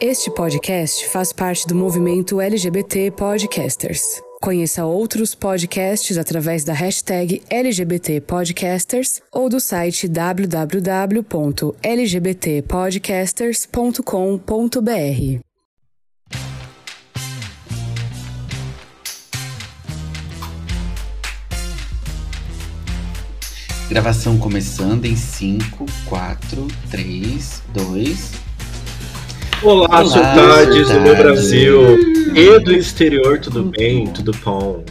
Este podcast faz parte do movimento LGBT Podcasters. Conheça outros podcasts através da hashtag LGBT Podcasters ou do site www.lgbtpodcasters.com.br. Gravação começando em 5, 4, 3, 2. Olá, Olá, saudades do meu. Brasil e do exterior, tudo bem? Tudo bom?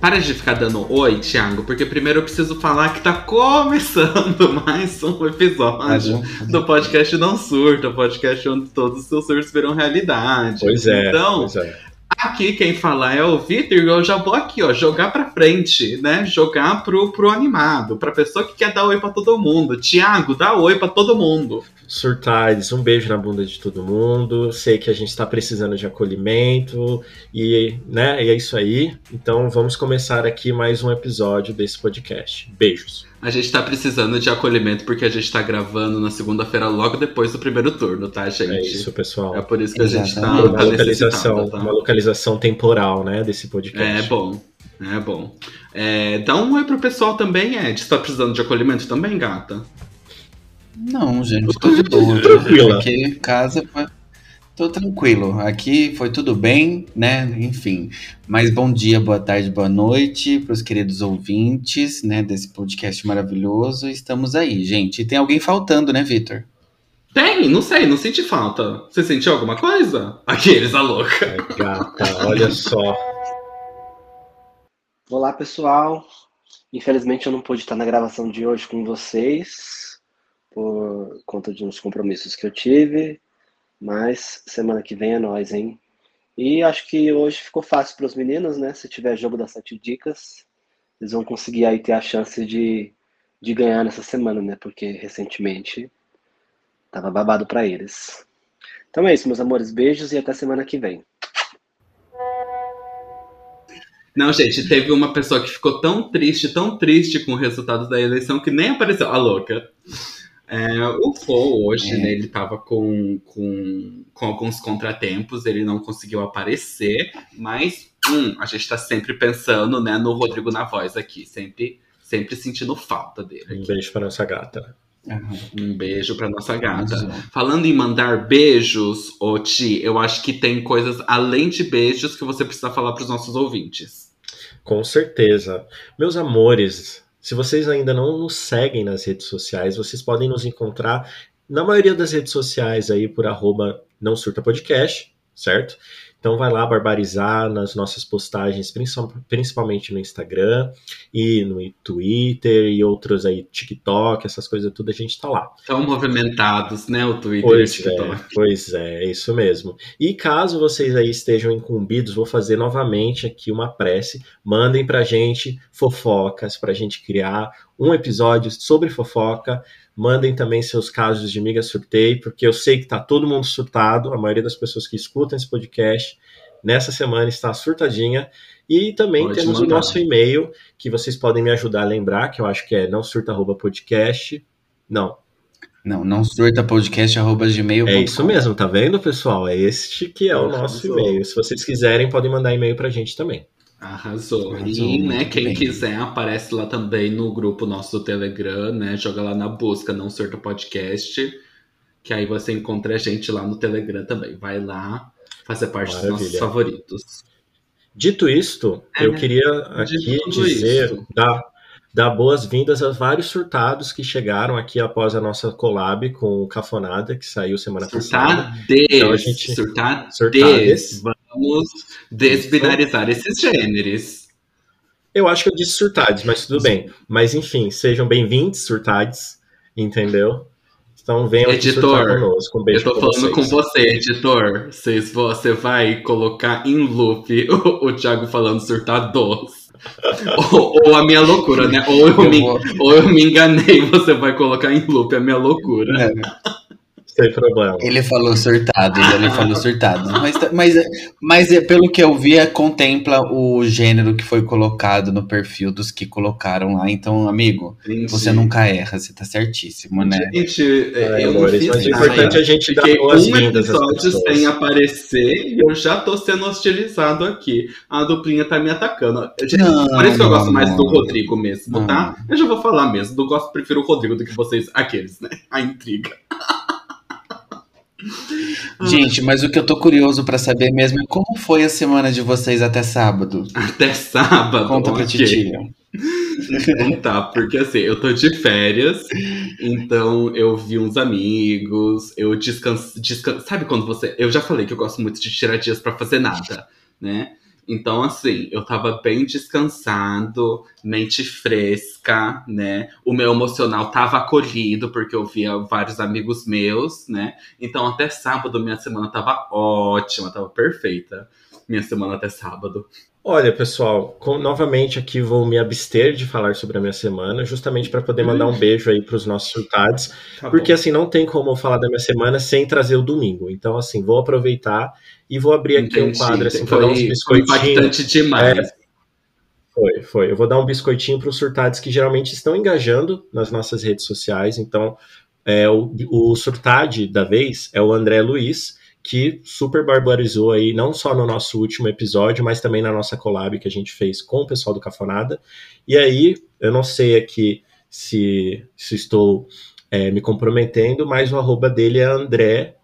Para de ficar dando oi, Thiago, porque primeiro eu preciso falar que tá começando mais um episódio do podcast Não Surta, o podcast onde todos os seus surtos viram realidade. Pois é, Então, pois é. Aqui quem fala é o Vitor eu já vou aqui, ó, jogar pra frente, né? Jogar pro, pro animado, pra pessoa que quer dar oi pra todo mundo. Thiago, dá oi pra todo mundo. Surtades, um beijo na bunda de todo mundo. Sei que a gente está precisando de acolhimento e, né, e é isso aí. Então vamos começar aqui mais um episódio desse podcast. Beijos. A gente tá precisando de acolhimento porque a gente tá gravando na segunda-feira logo depois do primeiro turno, tá, gente? É isso, pessoal. É por isso que a gente tá, Exatamente. Uma tá localização, tá? uma localização temporal, né, desse podcast. É bom, é bom. É, dá um oi pro pessoal também, Ed. Você tá precisando de acolhimento também, gata? Não, gente, tô de boa. Tranquila. Aqui em casa foi... tô tranquilo. Aqui foi tudo bem, né? Enfim. Mas bom dia, boa tarde, boa noite para os queridos ouvintes, né, desse podcast maravilhoso. Estamos aí, gente. E tem alguém faltando, né, Vitor? Tem, não sei, não senti falta. Você sentiu alguma coisa? Aqueles, a louca. É, gata, olha só. Olá, pessoal. Infelizmente eu não pude estar na gravação de hoje com vocês por conta de uns compromissos que eu tive, mas semana que vem é nós, hein? E acho que hoje ficou fácil para os meninos, né? Se tiver jogo das sete dicas, eles vão conseguir aí ter a chance de, de ganhar nessa semana, né? Porque recentemente tava babado para eles. Então é isso, meus amores. Beijos e até semana que vem. Não, gente, teve uma pessoa que ficou tão triste, tão triste com o resultado da eleição que nem apareceu. A louca. É, o Fo hoje, É. né, ele tava com, com, com alguns contratempos, ele não conseguiu aparecer, mas hum, a gente tá sempre pensando, né, no Rodrigo na voz aqui, sempre, sempre sentindo falta dele. Um beijo para nossa gata. Um beijo pra nossa gata. Arrasou. Falando em mandar beijos, ô Ti, eu acho que tem coisas além de beijos que você precisa falar pros nossos ouvintes. Com certeza. Meus amores, se vocês ainda não nos seguem nas redes sociais, vocês podem nos encontrar na maioria das redes sociais aí por arroba não surta podcast, certo? Então vai lá barbarizar nas nossas postagens, principal- principalmente no Instagram e no Twitter e outros aí, TikTok, essas coisas tudo, a gente tá lá. Tão movimentados, né, o Twitter e o Pois TikTok. é, pois é, é isso mesmo. E caso vocês aí estejam incumbidos, vou fazer novamente aqui uma prece. Mandem pra gente fofocas, pra gente criar um episódio sobre fofoca. Mandem também seus casos de miga surtei, porque eu sei que tá todo mundo surtado, a maioria das pessoas que escutam esse podcast nessa semana está surtadinha. E também Pode temos o mandar. nosso e-mail, que vocês podem me ajudar a lembrar, que eu acho que é não surta@podcast. Não, Não, não surta podcast arroba gmail.com. é isso mesmo, tá vendo, pessoal? É este que é o Arrasou. nosso e-mail. Se vocês quiserem, podem mandar e-mail pra gente também. Arrasou. Arrasou, E, né, quem bem. quiser, aparece lá também no grupo nosso do Telegram, né? Joga lá na busca Não Surta Podcast, que aí você encontra a gente lá no Telegram também. Vai lá fazer parte dos nossos Maravilha. favoritos. Dito isto, É, eu queria aqui dito tudo dizer, isso. dar, dar boas-vindas a vários surtados que chegaram aqui após a nossa collab com o Cafonada, que saiu semana passada. Surtades. Então a gente- Surtades. Surtades. Vamos desbinarizar esses gêneros. Eu acho que eu disse surtados, mas tudo bem. Mas enfim, sejam bem-vindos, surtades, entendeu? Então venham aqui Editor, surtar conosco. Um Eu beijo tô pra falando vocês. com você, editor. Vocês, você vai colocar em loop o, o Thiago falando surtados. ou, ou a minha loucura, né? Ou eu, Eu me, vou- ou eu me enganei, você vai colocar em loop a minha loucura. É, Sem problema. Ele falou surtado, ele falou surtado. Mas, mas, mas é, pelo que eu vi, é, contempla o gênero que foi colocado no perfil dos que colocaram lá. Então, amigo, Entendi. você nunca erra, você tá certíssimo, né? Gente, Ai, eu não amores, fiz mas nada. importante é a gente dar um episódio sem aparecer e eu já tô sendo hostilizado aqui. A duplinha tá me atacando. Gente, Não, por isso que eu gosto não, mais do não. Rodrigo mesmo, tá? Eu já vou falar mesmo. Eu gosto, prefiro o Rodrigo do que vocês, aqueles, né? A intriga. Gente, mas o que eu tô curioso pra saber mesmo é como foi a semana de vocês até sábado. Até sábado. Conta pra ok. titia. Então tá, porque assim, eu tô de férias, então eu vi uns amigos, eu descanso, descan- Sabe quando você. Eu já falei que eu gosto muito de tirar dias pra fazer nada, né? Então, assim, eu tava bem descansado, mente fresca, né? O meu emocional tava acolhido, porque eu via vários amigos meus, né? Então, até sábado, minha semana tava ótima, tava perfeita. Minha semana até sábado. Olha, pessoal, com- novamente aqui vou me abster de falar sobre a minha semana, justamente para poder mandar um beijo aí para os nossos surtados, Tá porque bom. assim não tem como eu falar da minha semana sem trazer o domingo. Então assim, vou aproveitar e vou abrir aqui um Entendi. quadro assim, foi, para dar uns foi biscoitinhos. impactante demais. Foi, foi. Eu vou dar um biscoitinho para os surtados que geralmente estão engajando nas nossas redes sociais. Então, é, o, o surtade da vez é o André Luiz, que super barbarizou aí, não só no nosso último episódio, mas também na nossa collab que a gente fez com o pessoal do Cafonada. E aí, eu não sei aqui se, se estou é, me comprometendo, mas o arroba dele é André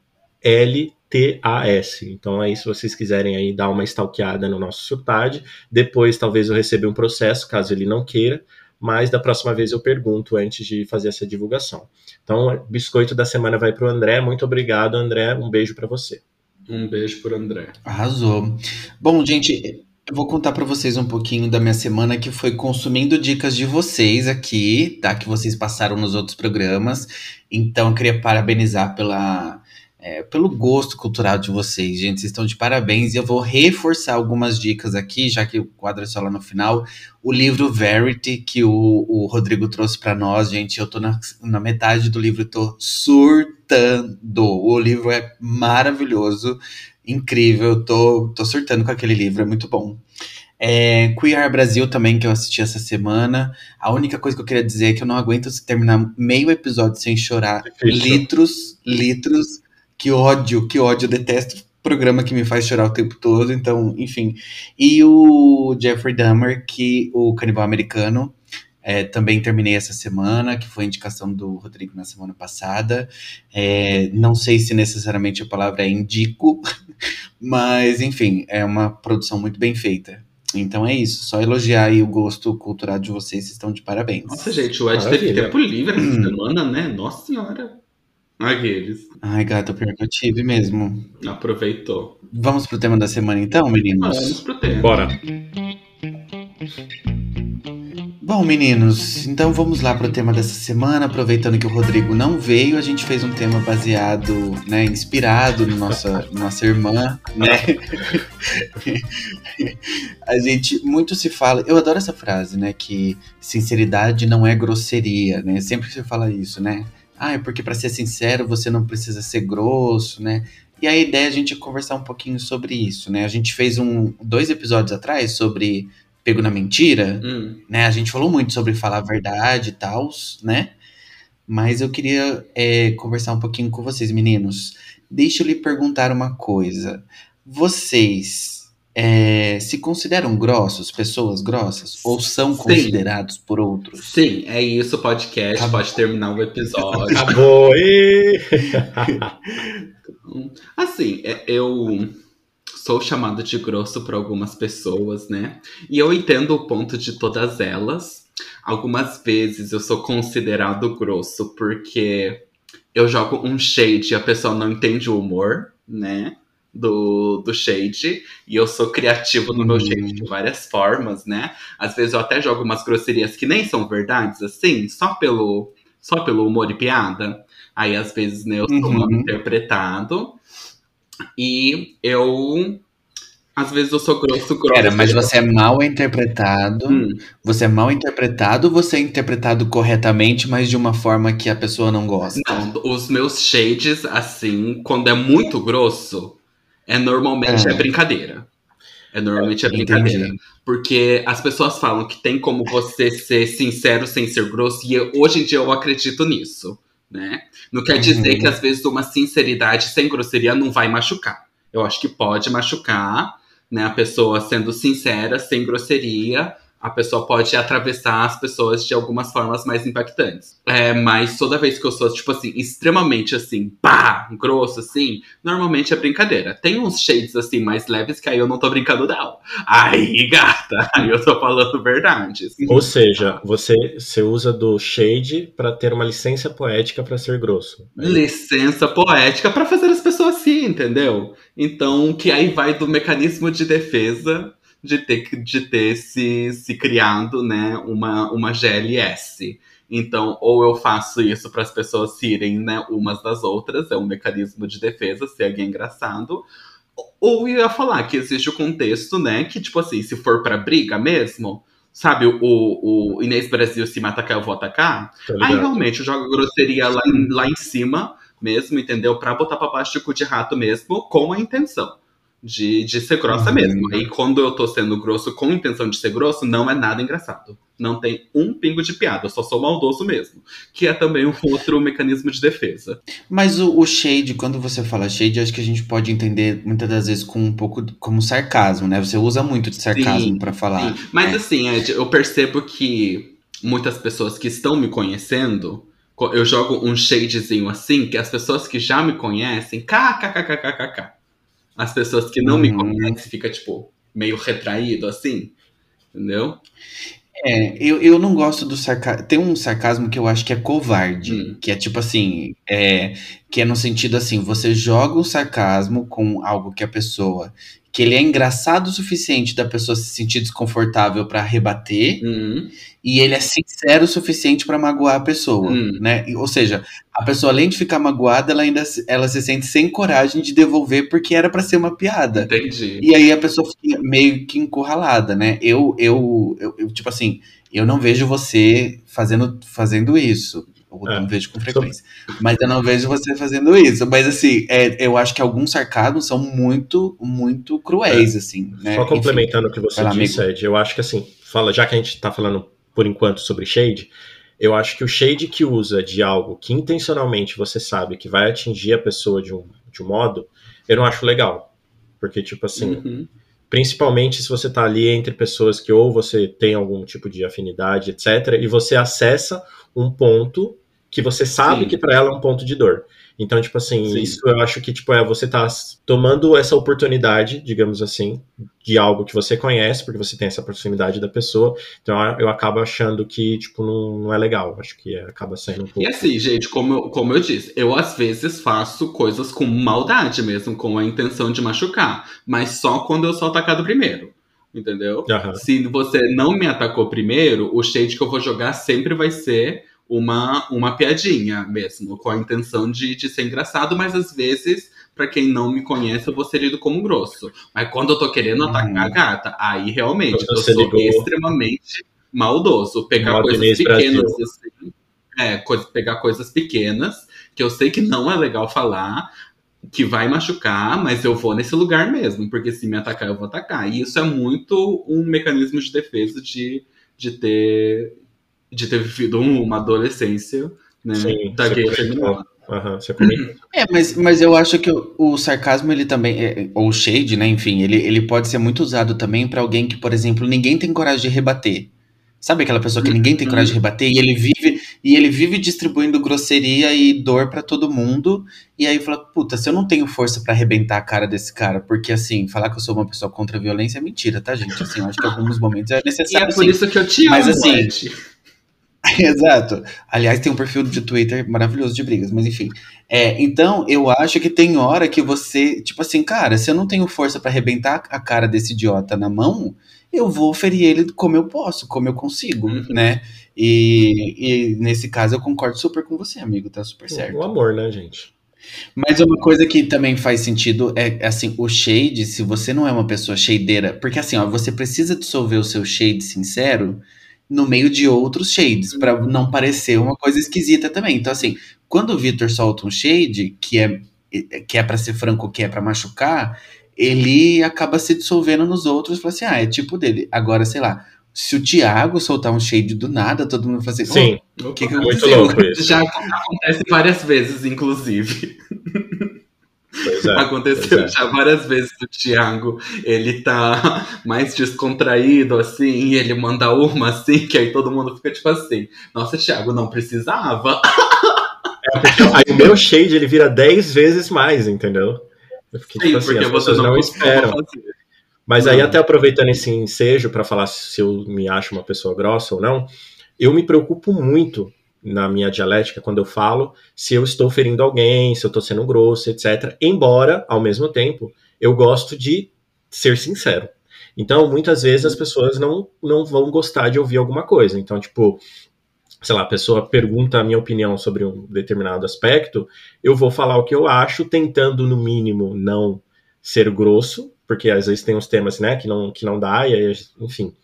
LTAS. Então aí, se vocês quiserem aí dar uma stalkeada no nosso surtade, depois talvez eu receba um processo, caso ele não queira, mas da próxima vez eu pergunto antes de fazer essa divulgação. Então, biscoito da semana vai para o André. Muito obrigado, André. Um beijo para você. Um beijo pro André. Arrasou. Bom, gente, eu vou contar pra vocês um pouquinho da minha semana que foi consumindo dicas de vocês aqui, tá? Que vocês passaram nos outros programas. Então, eu queria parabenizar pela, é, pelo gosto cultural de vocês, gente. Vocês estão de parabéns. E eu vou reforçar algumas dicas aqui, já que o quadro é só lá no final. O livro Verity, que o, o Rodrigo trouxe pra nós, gente. Eu tô na, na metade do livro e tô surtando. O livro é maravilhoso incrível, tô, tô surtando com aquele livro, é muito bom. É, Queer Brasil também, que eu assisti essa semana. A única coisa que eu queria dizer é que eu não aguento terminar meio episódio sem chorar. Difícil. Litros, litros. Que ódio, que ódio. Eu detesto programa que me faz chorar o tempo todo. Então, enfim. E o Jeffrey Dahmer, que o canibal americano. é, também terminei essa semana, que foi indicação do Rodrigo na semana passada. É, não sei se necessariamente a palavra é indico, mas enfim, é uma produção muito bem feita. Então é isso, só elogiar aí o gosto cultural de vocês, vocês estão de parabéns. Nossa, gente, o Ed teve Maravilha. tempo livre essa Hum. semana, né? Nossa senhora. Aqueles. Ai, gata, pior que eu tive mesmo. Aproveitou. Vamos pro tema da semana então, Vamos meninos? pro tema. Bora. Bom, meninos, então vamos lá pro tema dessa semana. Aproveitando que o Rodrigo não veio, a gente fez um tema baseado, né, inspirado no nossa, nossa irmã, né? a gente muito se fala, eu adoro essa frase, né, que sinceridade não é grosseria, né? Sempre se fala isso, né? Ah, é porque para ser sincero você não precisa ser grosso, né? E a ideia é a gente conversar um pouquinho sobre isso, né? A gente fez um dois episódios atrás sobre pego na mentira, Hum. né? A gente falou muito sobre falar a verdade e tal, né? Mas eu queria é, conversar um pouquinho com vocês, meninos. Deixa eu lhe perguntar uma coisa. Vocês é, se consideram grossos, pessoas grossas? Ou são Sim. considerados por outros? Sim, é isso, podcast. Tá bom. pode terminar o episódio. Acabou! Assim, é- eu sou chamado de grosso por algumas pessoas, né? E eu entendo o ponto de todas elas. Algumas vezes eu sou considerado grosso porque eu jogo um shade e a pessoa não entende o humor, né? Do, do shade. E eu sou criativo no meu Uhum. shade de várias formas, né? Às vezes eu até jogo umas grosserias que nem são verdades, assim, só pelo, só pelo humor e piada. Aí às vezes né, eu sou Uhum. mal interpretado. E eu Às vezes eu sou grosso, grosso. Pera, mas você é mal interpretado. Hum. Você é mal interpretado ou você é interpretado corretamente, mas de uma forma que a pessoa não gosta? Não, os meus shades, assim, quando é muito grosso, é normalmente é, é brincadeira. É normalmente é brincadeira. Entendi. Porque as pessoas falam que tem como você ser sincero sem ser grosso, e eu, hoje em dia eu acredito nisso. Né? Não quer dizer uhum. que às vezes uma sinceridade sem grosseria não vai machucar. Eu acho que pode machucar, né? A pessoa sendo sincera, sem grosseria, a pessoa pode atravessar as pessoas de algumas formas mais impactantes. É, mas toda vez que eu sou, tipo assim, extremamente assim, pá, grosso, assim, normalmente é brincadeira. Tem uns shades, assim, mais leves que aí eu não tô brincando, não. Aí, gata, aí eu tô falando verdade. Assim. Ou seja, você, você usa do shade para ter uma licença poética para ser grosso. Licença poética para fazer as pessoas assim, entendeu? Então, que aí vai do mecanismo de defesa de ter, de ter se, se criado né, uma, uma GLS. Então, ou eu faço isso para as pessoas se irem né, umas das outras, é um mecanismo de defesa, se alguém é engraçado. Ou eu ia falar que existe o contexto, né, que, tipo assim, se for para briga mesmo, sabe, o, o Inês Brasil se mata cá, eu vou atacar, aí realmente eu jogo grosseria lá em, lá em cima mesmo, entendeu? Pra botar pra baixo de cu de rato mesmo, com a intenção de, de ser grossa uhum. mesmo. Aí quando eu tô sendo grosso com intenção de ser grosso, não é nada engraçado. Não tem um pingo de piada, eu só sou maldoso mesmo. Que é também um outro mecanismo de defesa. Mas o, o shade, quando você fala shade, acho que a gente pode entender muitas das vezes com um pouco como sarcasmo, né? Você usa muito de sarcasmo para falar. Sim. Mas né? assim, Ed, eu percebo que muitas pessoas que estão me conhecendo, eu jogo um shadezinho assim, que as pessoas que já me conhecem, kkkkkkk as pessoas que não uhum. me conhecem fica tipo meio retraído assim, entendeu? É, eu, eu não gosto do sarcasmo. Tem um sarcasmo que eu acho que é covarde, hum. que é tipo assim, é, que é no sentido assim, você joga o sarcasmo com algo que a pessoa que ele é engraçado o suficiente da pessoa se sentir desconfortável para rebater uhum. e ele é sincero o suficiente para magoar a pessoa, uhum. né? Ou seja, a pessoa além de ficar magoada, ela ainda ela se sente sem coragem de devolver porque era para ser uma piada. Entendi. E aí a pessoa fica meio que encurralada, né? Eu, eu, eu, eu tipo assim, eu não vejo você fazendo, fazendo isso. Eu é. não vejo com frequência. Mas eu não vejo você fazendo isso. Mas assim, é, eu acho que alguns sarcasmos são muito, muito cruéis, é. assim. Né? Só complementando Enfim, o que você disse, Ed, eu acho que assim, fala, já que a gente tá falando por enquanto sobre shade, eu acho que o shade que usa de algo que intencionalmente você sabe que vai atingir a pessoa de um, de um modo, eu não acho legal. Porque, tipo assim, uhum. principalmente se você tá ali entre pessoas que ou você tem algum tipo de afinidade, etc., e você acessa um ponto que você sabe Sim. que para ela é um ponto de dor. Então, tipo assim, Sim. isso eu acho que tipo é você tá tomando essa oportunidade, digamos assim, de algo que você conhece, porque você tem essa proximidade da pessoa. Então, eu acabo achando que tipo não, não é legal. Acho que é, acaba sendo um pouco. E assim, gente, como eu, como eu disse, eu às vezes faço coisas com maldade mesmo, com a intenção de machucar, mas só quando eu sou atacado primeiro. Entendeu? Uhum. Se você não me atacou primeiro, o shade que eu vou jogar sempre vai ser uma, uma piadinha mesmo, com a intenção de, de ser engraçado, mas às vezes, para quem não me conhece, eu vou ser lido como grosso. Mas quando eu tô querendo atacar a uhum. gata, aí realmente eu sou ligou... extremamente maldoso. Pegar coisas pequenas assim. É, coisa, pegar coisas pequenas, que eu sei que não é legal falar, que vai machucar, mas eu vou nesse lugar mesmo, porque se me atacar, eu vou atacar. E isso é muito um mecanismo de defesa de, de ter de ter vivido uma adolescência, né? Sim, da gay feminina. Uhum, é, mas, mas eu acho que o, o, sarcasmo, ele também, é, ou o shade, né, enfim, ele, ele pode ser muito usado também para alguém que, por exemplo, ninguém tem coragem de rebater. Sabe aquela pessoa que ninguém tem coragem de rebater e ele vive e ele vive distribuindo grosseria e dor para todo mundo e aí fala, puta, se eu não tenho força para arrebentar a cara desse cara, porque assim, falar que eu sou uma pessoa contra a violência é mentira, tá, gente? Assim, eu acho que em alguns momentos é necessário. E é por sim. isso que eu te mas, amo, assim, Exato. Aliás, tem um perfil de Twitter maravilhoso de brigas, mas enfim. É, então, eu acho que tem hora que você, tipo assim, cara, se eu não tenho força para arrebentar a cara desse idiota na mão, eu vou ferir ele como eu posso, como eu consigo, uhum. né? E, e, nesse caso eu concordo super com você, amigo, tá super certo. O amor, né, gente? Mas uma coisa que também faz sentido é, assim, o shade, se você não é uma pessoa shadeira, porque assim, ó, você precisa dissolver o seu shade sincero no meio de outros shades, para não parecer uma coisa esquisita também. Então, assim, quando o Victor solta um shade, que é que é para ser franco, que é para machucar, ele acaba se dissolvendo nos outros, fala assim, ah, é tipo dele. Agora, sei lá, se o Thiago soltar um shade do nada, todo mundo vai fazer. Sim, o que, que muito louco isso. Já acontece várias vezes, inclusive. É, Aconteceu é. já várias vezes o Thiago, ele tá mais descontraído assim, e ele manda uma assim, que aí todo mundo fica tipo assim, nossa, Thiago, não precisava. É, porque aí o meu shade ele vira 10 vezes mais, entendeu? Eu fiquei, Sim, tipo assim, porque as pessoas não, não esperam. fazer. Mas aí, Não. até aproveitando esse ensejo para falar se eu me acho uma pessoa grossa ou não, eu me preocupo muito na minha dialética quando eu falo se eu estou ferindo alguém, se eu estou sendo grosso, etc. Embora, ao mesmo tempo, eu gosto de ser sincero. Então, muitas vezes as pessoas não, não vão gostar de ouvir alguma coisa. Então, tipo, sei lá, a pessoa pergunta a minha opinião sobre um determinado aspecto, eu vou falar o que eu acho, tentando, no mínimo, não ser grosso, porque às vezes tem uns temas, né, que não, que não dá, e aí, enfim.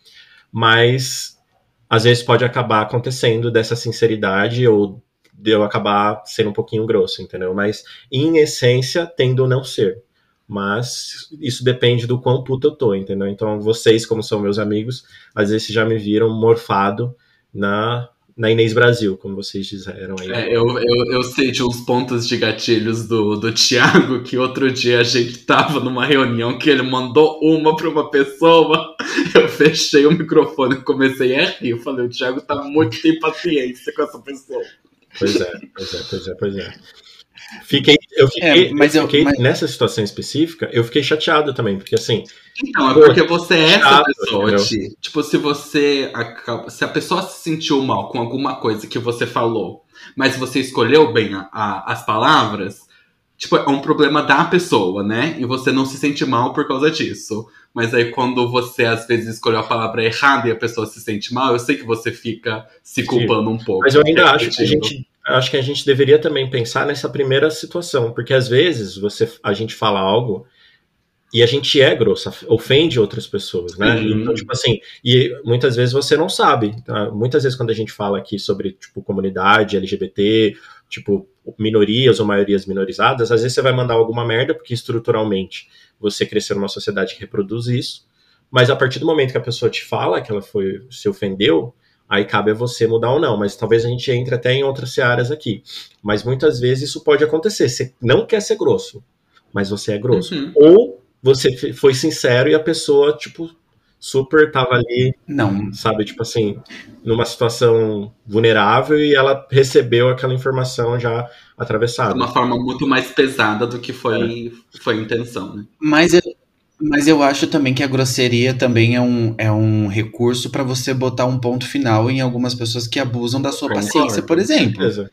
Mas às vezes pode acabar acontecendo dessa sinceridade ou de eu acabar sendo um pouquinho grosso, entendeu? Mas em essência tendo não ser. Mas isso depende do quão puto eu tô, entendeu? Então vocês, como são meus amigos, às vezes já me viram morfado na, na Inês Brasil, como vocês disseram aí. É, eu, eu, eu sei de uns pontos de gatilhos do, do Thiago, que outro dia a gente tava numa reunião que ele mandou uma pra uma pessoa, eu fechei o microfone e comecei a rir. Eu falei, o Thiago tá muito sem paciência com essa pessoa. Pois é, pois é, pois é, pois é. Fiquei, eu fiquei, É, mas eu eu- fiquei mas- nessa situação específica, eu fiquei chateado também, porque assim, Então, é porque você é essa pessoa, entendeu? Tipo, se você. acaba- Se a pessoa se sentiu mal com alguma coisa que você falou, mas você escolheu bem a- a- as palavras, tipo, é um problema da pessoa, né? E você não se sente mal por causa disso. Mas aí quando você às vezes escolheu a palavra errada e a pessoa se sente mal, eu sei que você fica se culpando um pouco. Mas eu ainda acho que a Repetindo. gente acho que a gente deveria também pensar nessa primeira situação, porque às vezes você a gente fala algo e a gente é grosso, ofende outras pessoas, né? Sim. Então, tipo assim, e muitas vezes você não sabe. tá? Muitas vezes quando a gente fala aqui sobre tipo comunidade LGBT, tipo minorias ou maiorias minorizadas, às vezes você vai mandar alguma merda porque estruturalmente você cresceu numa sociedade que reproduz isso. Mas a partir do momento que a pessoa te fala que ela foi se ofendeu, aí cabe a você mudar ou não. Mas talvez a gente entre até em outras searas aqui. Mas muitas vezes isso pode acontecer. Você não quer ser grosso, mas você é grosso. Uhum. Ou você foi sincero e a pessoa, tipo, super tava ali, Não, sabe, tipo assim, numa situação vulnerável e ela recebeu aquela informação já De atravessada. uma forma muito mais pesada do que foi, foi a intenção, né? Mas eu, mas eu acho também que a grosseria também é um, é um recurso para você botar um ponto final em algumas pessoas que abusam da sua Concordo, paciência, por exemplo. certeza.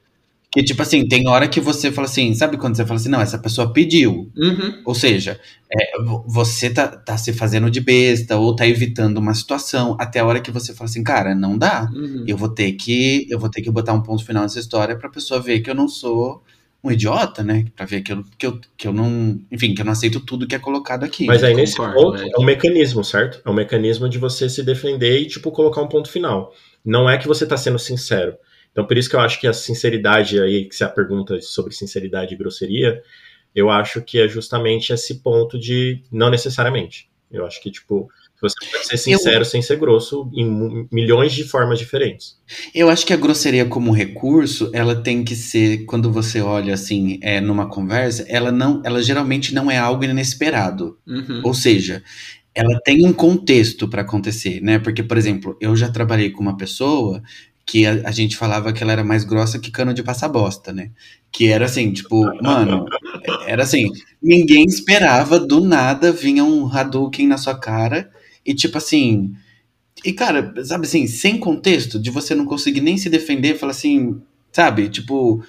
Que tipo assim, tem hora que você fala assim, sabe quando você fala assim, não, essa pessoa pediu. Uhum. Ou seja, é, vo- você tá, tá se fazendo de besta ou tá evitando uma situação até a hora que você fala assim, cara, não dá. Uhum. Eu vou ter que eu vou ter que botar um ponto final nessa história pra pessoa ver que eu não sou um idiota, né? Pra ver que eu, que eu, que eu não, enfim, que eu não aceito tudo que é colocado aqui. Mas aí nesse Concordo, ponto é. é um mecanismo, certo? É um mecanismo de você se defender e, tipo, colocar um ponto final. Não é que você tá sendo sincero. Então, por isso que eu acho que a sinceridade aí, que se a pergunta sobre sinceridade e grosseria, eu acho que é justamente esse ponto de não necessariamente. Eu acho que, tipo, você pode ser sincero sem ser grosso em milhões de formas diferentes. Eu acho que a grosseria como recurso, ela tem que ser, quando você olha assim, é, numa conversa, ela não, ela geralmente não é algo inesperado. Uhum. Ou seja, ela tem um contexto para acontecer, né? Porque, por exemplo, eu já trabalhei com uma pessoa que a, a gente falava que ela era mais grossa que cano de passar bosta, né? Que era assim, tipo, mano, era assim, ninguém esperava, do nada vinha um Hadouken na sua cara e tipo assim. E cara, sabe assim, sem contexto, de você não conseguir nem se defender, falar assim, sabe? Tipo,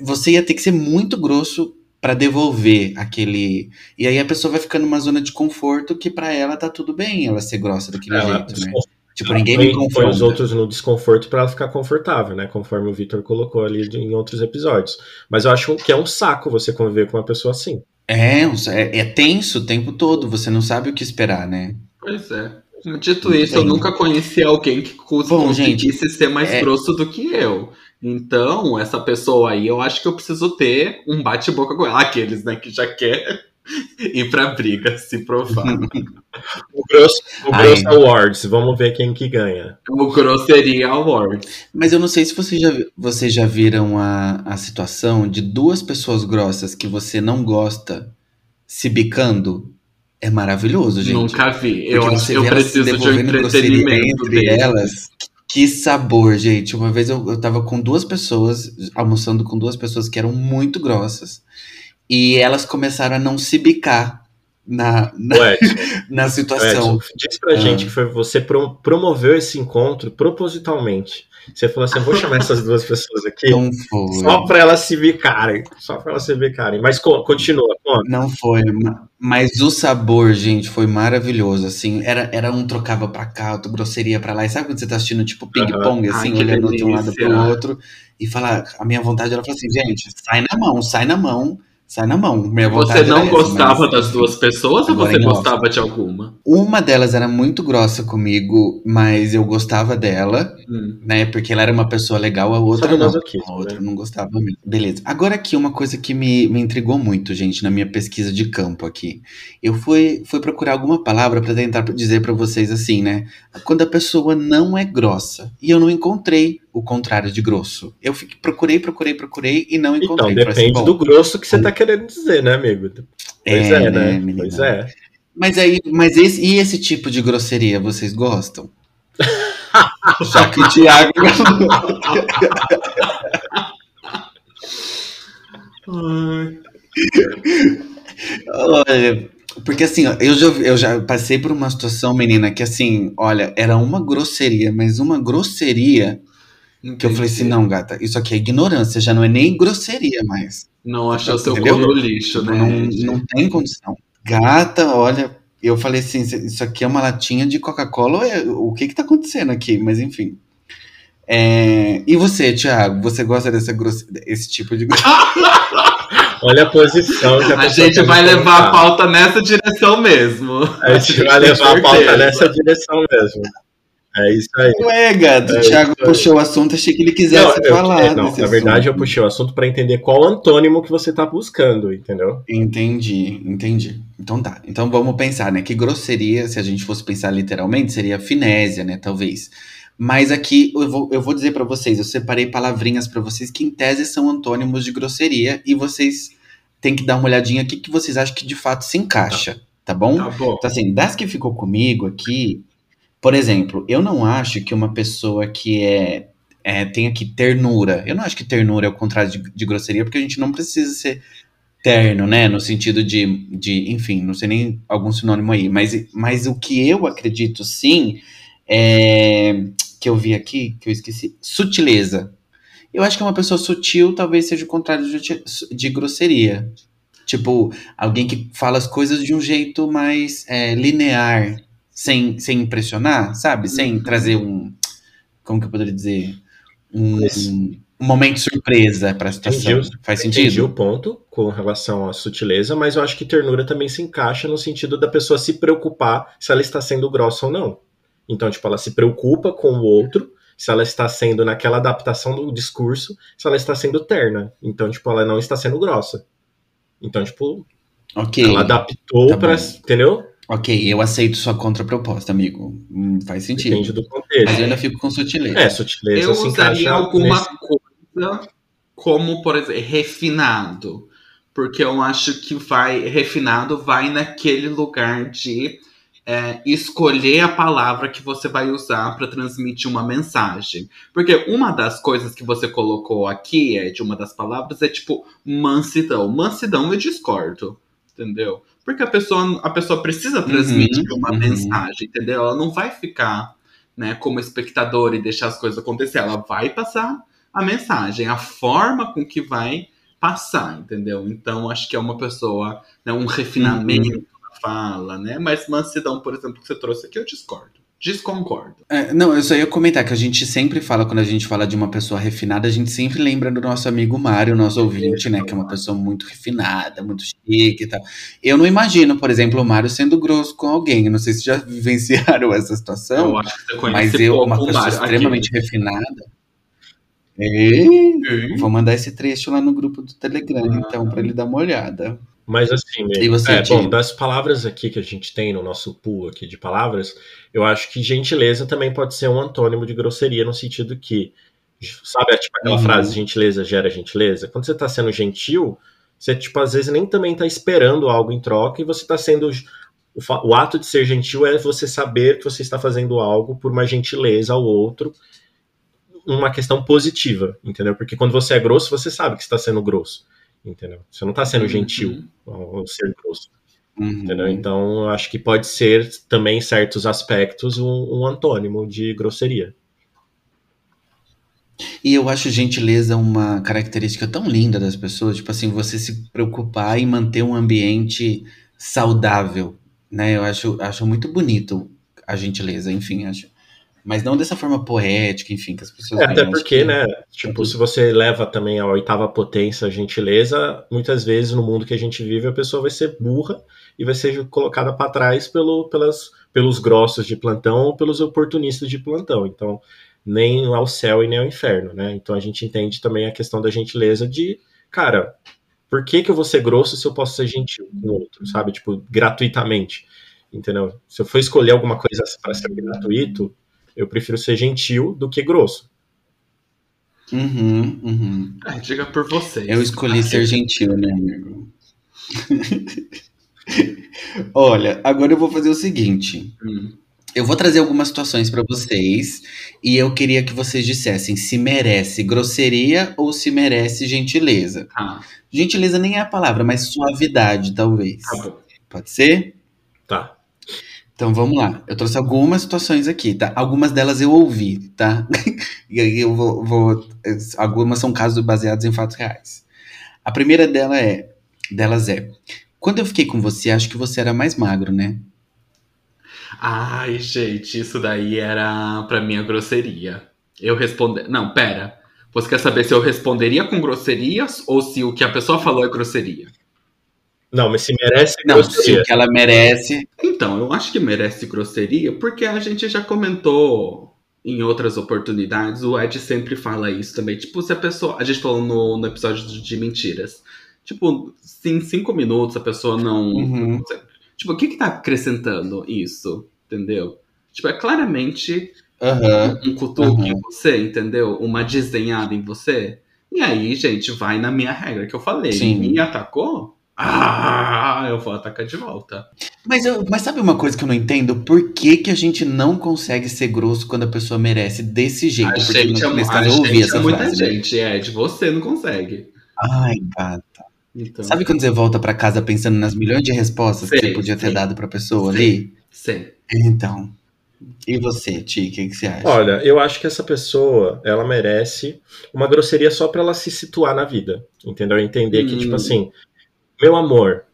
você ia ter que ser muito grosso pra devolver aquele. E aí a pessoa vai ficando numa zona de conforto que pra ela tá tudo bem ela ser grossa daquele Ela jeito, né? Tipo, ninguém me Põe, põe confronta. os outros no desconforto pra ela ficar confortável, né? Conforme o Victor colocou ali em outros episódios. Mas eu acho que é um saco você conviver com uma pessoa assim. É, é, é tenso o tempo todo, você não sabe o que esperar, né? Pois é. Dito isso, eu nunca conheci alguém que conseguisse ser mais é- grosso do que eu. Então, essa pessoa aí, eu acho que eu preciso ter um bate-boca com ela. Aqueles, né, que já quer ir pra briga, se provar. O Grosso, o Ai. Grosso Awards, vamos ver quem que ganha. o Grosseria Award. Mas eu não sei se vocês já, vocês já viram a, a situação de duas pessoas grossas que você não gosta se bicando. É maravilhoso, gente. Nunca vi. Porque Eu acho você que eu preciso de um entretenimento entre elas. Que sabor, gente. Uma vez eu, eu tava com duas pessoas, almoçando com duas pessoas que eram muito grossas. E elas começaram a não se bicar na, na, O Edson, na o situação. Edson, diz pra Ah. gente que foi você pro- promoveu esse encontro propositalmente. Você falou assim: eu vou chamar essas duas pessoas aqui só pra elas se bicarem. Só pra elas se bicarem. Mas co- continua, conta. Não foi, ma- mas o sabor, gente, foi maravilhoso, assim, era, era um trocava pra cá, outro grosseria pra lá, e sabe quando você tá assistindo, tipo, ping-pong, Ai, assim, que olhando de um lado delícia. pro outro, e falar, a minha vontade era falar assim, gente, sai na mão, sai na mão, sai na mão, minha vontade Você não era essa, gostava mas, das duas pessoas ou agora você em off. gostava de alguma? Uma delas era muito grossa comigo, mas eu gostava dela, Hum. né, porque ela era uma pessoa legal, a outra não. masoquismo, A outra né? não gostava mesmo. Beleza. Agora aqui, uma coisa que me, me intrigou muito, gente, na minha pesquisa de campo aqui. Eu fui, fui procurar alguma palavra pra tentar dizer pra vocês assim, né? Quando a pessoa não é grossa. E eu não encontrei o contrário de grosso. Eu fiquei, procurei, procurei, procurei e não Então, encontrei. Assim, depende bom, do grosso que você tá querendo dizer, né, amigo? Pois é, né? menina? Pois é. Mas aí, mas esse, e esse tipo de grosseria, vocês gostam? Já que o Thiago. Olha, porque assim, ó, eu já, eu já passei por uma situação, menina, que assim, olha, era uma grosseria, mas uma grosseria que eu falei assim, não, gata, isso aqui é ignorância, já não é nem grosseria mais. Não achou seu Entendeu? cu no lixo, né? não, não tem condição. Gata, olha, eu falei assim, isso aqui é uma latinha de Coca-Cola, é- o que que tá acontecendo aqui? Mas enfim. É, E você, Thiago, você gosta dessa grosse... esse tipo de Olha a posição que a, gente vai levar a pauta nessa direção mesmo. A gente vai levar a pauta nessa direção mesmo. É isso aí. Ué, gato, É o Thiago isso aí. puxou o assunto, achei que ele quisesse Não, eu- falar. é, não, na verdade, eu assunto. puxei o assunto para entender qual antônimo que você tá buscando, entendeu? Entendi, entendi. Então tá. Então vamos pensar, né? Que grosseria, se a gente fosse pensar literalmente, seria finésia, né? Talvez. Mas aqui eu vou, eu vou dizer pra vocês, eu separei palavrinhas pra vocês que em tese são antônimos de grosseria e vocês têm que dar uma olhadinha aqui que vocês acham que de fato se encaixa, tá bom? Tá bom. Então, assim, das que ficou comigo aqui, por exemplo, eu não acho que uma pessoa que é, é tem aqui ternura, eu não acho que ternura é o contrário de, de grosseria, porque a gente não precisa ser terno, né? No sentido de, de enfim, não sei nem algum sinônimo aí, mas, mas o que eu acredito sim é que eu vi aqui, que eu esqueci, sutileza. Eu acho que uma pessoa sutil talvez seja o contrário de, de grosseria. Tipo, alguém que fala as coisas de um jeito mais é, linear, sem, sem impressionar, sabe? Sem Uhum. trazer um. Como que eu poderia dizer? Um, um momento surpresa pra situação. Entendi. Faz Entendi o sentido? ponto com relação à sutileza, mas eu acho que ternura também se encaixa no sentido da pessoa se preocupar se ela está sendo grossa ou não. Então, tipo, ela se preocupa com o outro, se ela está sendo naquela adaptação do discurso, se ela está sendo terna. Então, tipo, ela não está sendo grossa. Então, tipo, Ok. ela adaptou Tá bom. Entendeu? Ok, eu aceito sua contraproposta, amigo. Hum, faz sentido. Depende do Mas contexto. eu ainda fico com sutileza. É, sutileza Eu se usaria alguma nesse- coisa como, por exemplo, refinado. Porque eu acho que vai. Refinado vai naquele lugar de é, escolher a palavra que você vai usar para transmitir uma mensagem. Porque uma das coisas que você colocou aqui, é, de uma das palavras, é tipo mansidão. Mansidão eu discordo, entendeu? Porque a pessoa, a pessoa precisa transmitir uma uhum. mensagem, entendeu? Ela não vai ficar né, como espectador e deixar as coisas acontecer. Ela vai passar a mensagem, a forma com que vai passar, entendeu? Então acho que é uma pessoa, né, um refinamento Uhum. na fala, né? Mas mansidão, por exemplo, que você trouxe aqui, eu discordo. Desconcordo. É, não, eu só ia comentar que a gente sempre fala, quando a gente fala de uma pessoa refinada, a gente sempre lembra do nosso amigo Mário, nosso ouvinte, né? Que é uma pessoa muito refinada, muito chique e tal. Eu não imagino, por exemplo, o Mário sendo grosso com alguém. Eu não sei se já vivenciaram essa situação. Eu acho que você conhece mas eu, uma pessoa Mário. extremamente Aqui. refinada. Ei, Vou mandar esse trecho lá no grupo do Telegram, Ah. então, pra ele dar uma olhada. Mas assim, é, bom, das palavras aqui que a gente tem no nosso pool aqui de palavras, eu acho que gentileza também pode ser um antônimo de grosseria, no sentido que, sabe, tipo aquela Uhum. frase, gentileza gera gentileza? Quando você tá sendo gentil, você, tipo, às vezes nem também tá esperando algo em troca e você tá sendo. O, o ato de ser gentil é você saber que você está fazendo algo por uma gentileza ao outro, uma questão positiva, entendeu? Porque quando você é grosso, você sabe que está sendo grosso, entendeu? Você não tá sendo gentil ao ao ser grosso. Uhum. Entendeu? Então, eu acho que pode ser também, em certos aspectos, um, um antônimo de grosseria. E eu acho gentileza uma característica tão linda das pessoas, tipo assim, você se preocupar em manter um ambiente saudável, né? Eu acho, acho muito bonito a gentileza, enfim, acho. Mas não dessa forma poética, enfim, que as pessoas É, até porque, que- né? Tipo, se você leva também a oitava potência a gentileza, muitas vezes no mundo que a gente vive, a pessoa vai ser burra e vai ser colocada para trás pelo, pelas, pelos grossos de plantão ou pelos oportunistas de plantão. Então, nem ao céu e nem ao inferno, né? Então a gente entende também a questão da gentileza de, cara, por que, que eu vou ser grosso se eu posso ser gentil com o outro, sabe? Tipo, gratuitamente. Entendeu? Se eu for escolher alguma coisa para ser gratuito, eu prefiro ser gentil do que grosso. Uhum, uhum. É, diga por vocês. Eu escolhi Ah, ser gentil, né, amigo? Olha, agora eu vou fazer o seguinte. hum. Eu vou trazer algumas situações pra vocês e eu queria que vocês dissessem se merece grosseria ou se merece gentileza. Tá, Gentileza nem é a palavra, mas suavidade, talvez. tá. Pode ser? Então vamos lá. Eu trouxe algumas situações aqui, tá? Algumas delas eu ouvi, tá? e aí eu vou, vou- Algumas são casos baseados em fatos reais. A primeira dela é, delas é. Quando eu fiquei com você, acho que você era mais magro, né? Ai, gente, isso daí era pra mim a grosseria. Eu respondi. Não, pera. Você quer saber se eu responderia com grosserias ou se o que a pessoa falou é grosseria? Não, mas se merece Não, se grosseria. o que ela merece. Então, eu acho que merece grosseria porque a gente já comentou em outras oportunidades. O Ed sempre fala isso também. Tipo, se a pessoa. A gente falou no, no episódio de mentiras. Tipo, se em cinco minutos a pessoa não. Uhum. Tipo, o que que tá acrescentando isso? Entendeu? Tipo, é claramente Aham. um cutuque em Uhum. você, entendeu? Uma desenhada em você. E aí, gente, vai na minha regra que eu falei. Sim. Me atacou? Ah, eu vou atacar de volta. Mas, eu- mas sabe uma coisa que eu não entendo? Por que, que a gente não consegue ser grosso quando a pessoa merece desse jeito? A Porque gente, no- é, nesse a caso eu ouvi essa é muita frase. né? gente, Ed. Você não consegue. Ai, gata. Então, Sabe quando você volta pra casa pensando nas milhões de respostas que Sei, você podia ter sei. dado pra pessoa Sei. ali? sei. Então. E você, Ti, o que, que você acha? Olha, eu acho que essa pessoa, ela merece uma grosseria só pra ela se situar na vida, entendeu? Entender que, Hum. tipo assim, meu amor,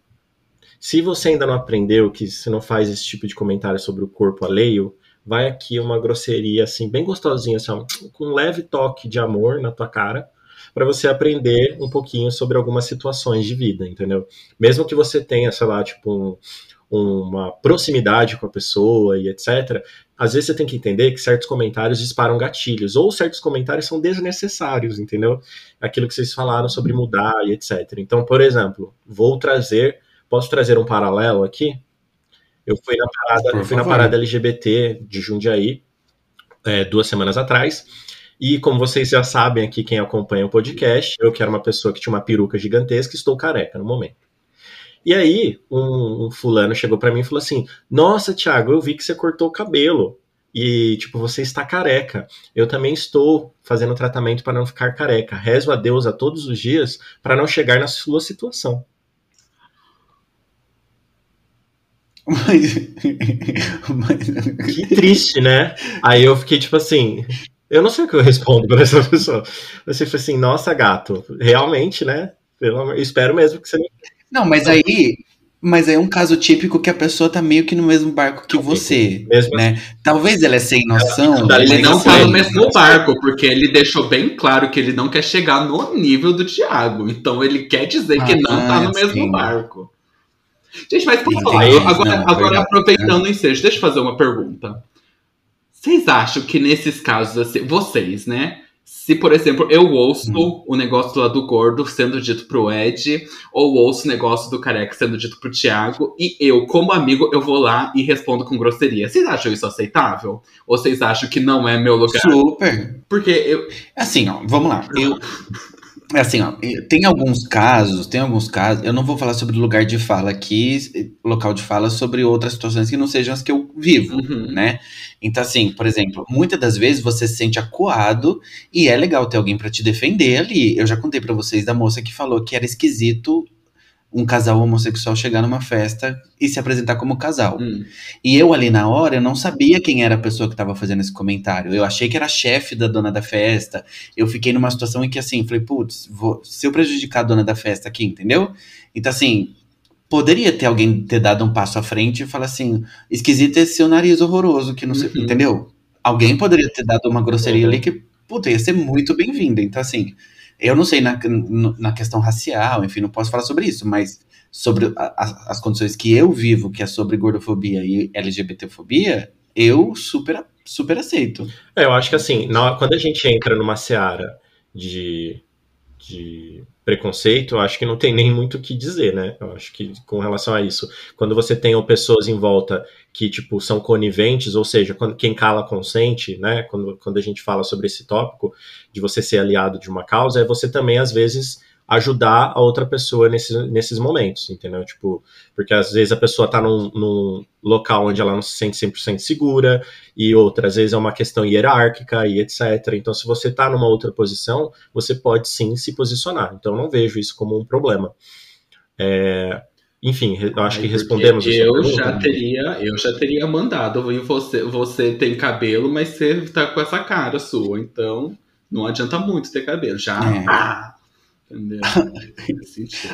se você ainda não aprendeu que você não faz esse tipo de comentário sobre o corpo alheio, vai aqui uma grosseria, assim, bem gostosinha, assim, com um leve toque de amor na tua cara, pra você aprender um pouquinho sobre algumas situações de vida, entendeu? Mesmo que você tenha, sei lá, tipo, um- uma proximidade com a pessoa e etc., às vezes você tem que entender que certos comentários disparam gatilhos, ou certos comentários são desnecessários, entendeu? Aquilo que vocês falaram sobre mudar e etc. Então, por exemplo, vou trazer, posso trazer um paralelo aqui? Eu fui na parada, fui na parada LGBT de Jundiaí é, duas semanas atrás. E como vocês já sabem aqui, quem acompanha o podcast, eu que era uma pessoa que tinha uma peruca gigantesca, estou careca no momento. E aí, um, um fulano chegou pra mim e falou assim: Nossa, Thiago, eu vi que você cortou o cabelo. E, tipo, você está careca. Eu também estou fazendo tratamento para não ficar careca. Rezo a Deus a todos os dias para não chegar na sua situação. Mas, mas- Que triste, né? Aí eu fiquei tipo assim. Eu não sei o que eu respondo pra essa pessoa. Você foi assim, nossa, gato, realmente, né? Pelo amor, eu espero mesmo que você não. Não, mas aí. Mas é um caso típico que a pessoa tá meio que no mesmo barco que você, Mesmo né? Talvez ela é sem noção. Ele não assim, tá no mesmo barco, porque ele deixou bem claro que ele não quer chegar no nível do Thiago. Então ele quer dizer que não tá no Ah, mesmo sim. barco. Gente, mas por falar, agora, Não, agora aproveitando o ensejo, deixa eu fazer uma pergunta. Vocês acham que nesses casos, assim, vocês, né? Se, por exemplo, eu ouço Hum. o negócio lá do gordo sendo dito pro Ed, ou ouço o negócio do careca sendo dito pro Thiago, e eu, como amigo, eu vou lá e respondo com grosseria. Vocês acham isso aceitável? Ou vocês acham que não é meu lugar? Super. Porque eu. Assim, ó, vamos lá. Eu, é assim, ó, tem alguns casos, tem alguns casos, eu não vou falar sobre lugar de fala aqui, local de fala, sobre outras situações que não sejam as que eu vivo, Uhum. né? Então, assim, por exemplo, muitas das vezes você se sente acuado e é legal ter alguém pra te defender ali. Eu já contei pra vocês da moça que falou que era esquisito um casal homossexual chegar numa festa e se apresentar como casal. Hum. E eu ali na hora, eu não sabia quem era a pessoa que estava fazendo esse comentário. Eu achei que era a chefe da dona da festa. Eu fiquei numa situação em que, assim, falei, putz, vou- se eu prejudicar a dona da festa aqui, entendeu? Então, assim, poderia ter alguém ter dado um passo à frente e falar assim, esquisito esse seu nariz horroroso, que não sei, Uhum. entendeu? Alguém poderia ter dado uma grosseria ali que, puta, ia ser muito bem-vinda. Então, assim, eu não sei na, na questão racial, enfim, não posso falar sobre isso, mas sobre a- a- as condições que eu vivo, que é sobre gordofobia e LGBTfobia, eu super, super aceito. É, eu acho que assim, na- quando a gente entra numa seara de, de preconceito, eu acho que não tem nem muito o que dizer, né? Eu acho que com relação a isso, quando você tem pessoas em volta que, tipo, são coniventes, ou seja, quando quem cala consente, né? Quando, quando a gente fala sobre esse tópico de você ser aliado de uma causa, é você também, às vezes, ajudar a outra pessoa nesses, nesses momentos, entendeu? Tipo, porque às vezes a pessoa tá num, num local onde ela não se sente 100% segura, e outras vezes é uma questão hierárquica e etc. Então, se você está numa outra posição, você pode sim se posicionar. Então, eu não vejo isso como um problema. É, enfim, eu acho Ai, que respondemos Eu pergunta. já teria, eu já teria mandado. E você, você tem cabelo, mas você tá com essa cara sua, então não adianta muito ter cabelo. Já. É. Ah, entendeu?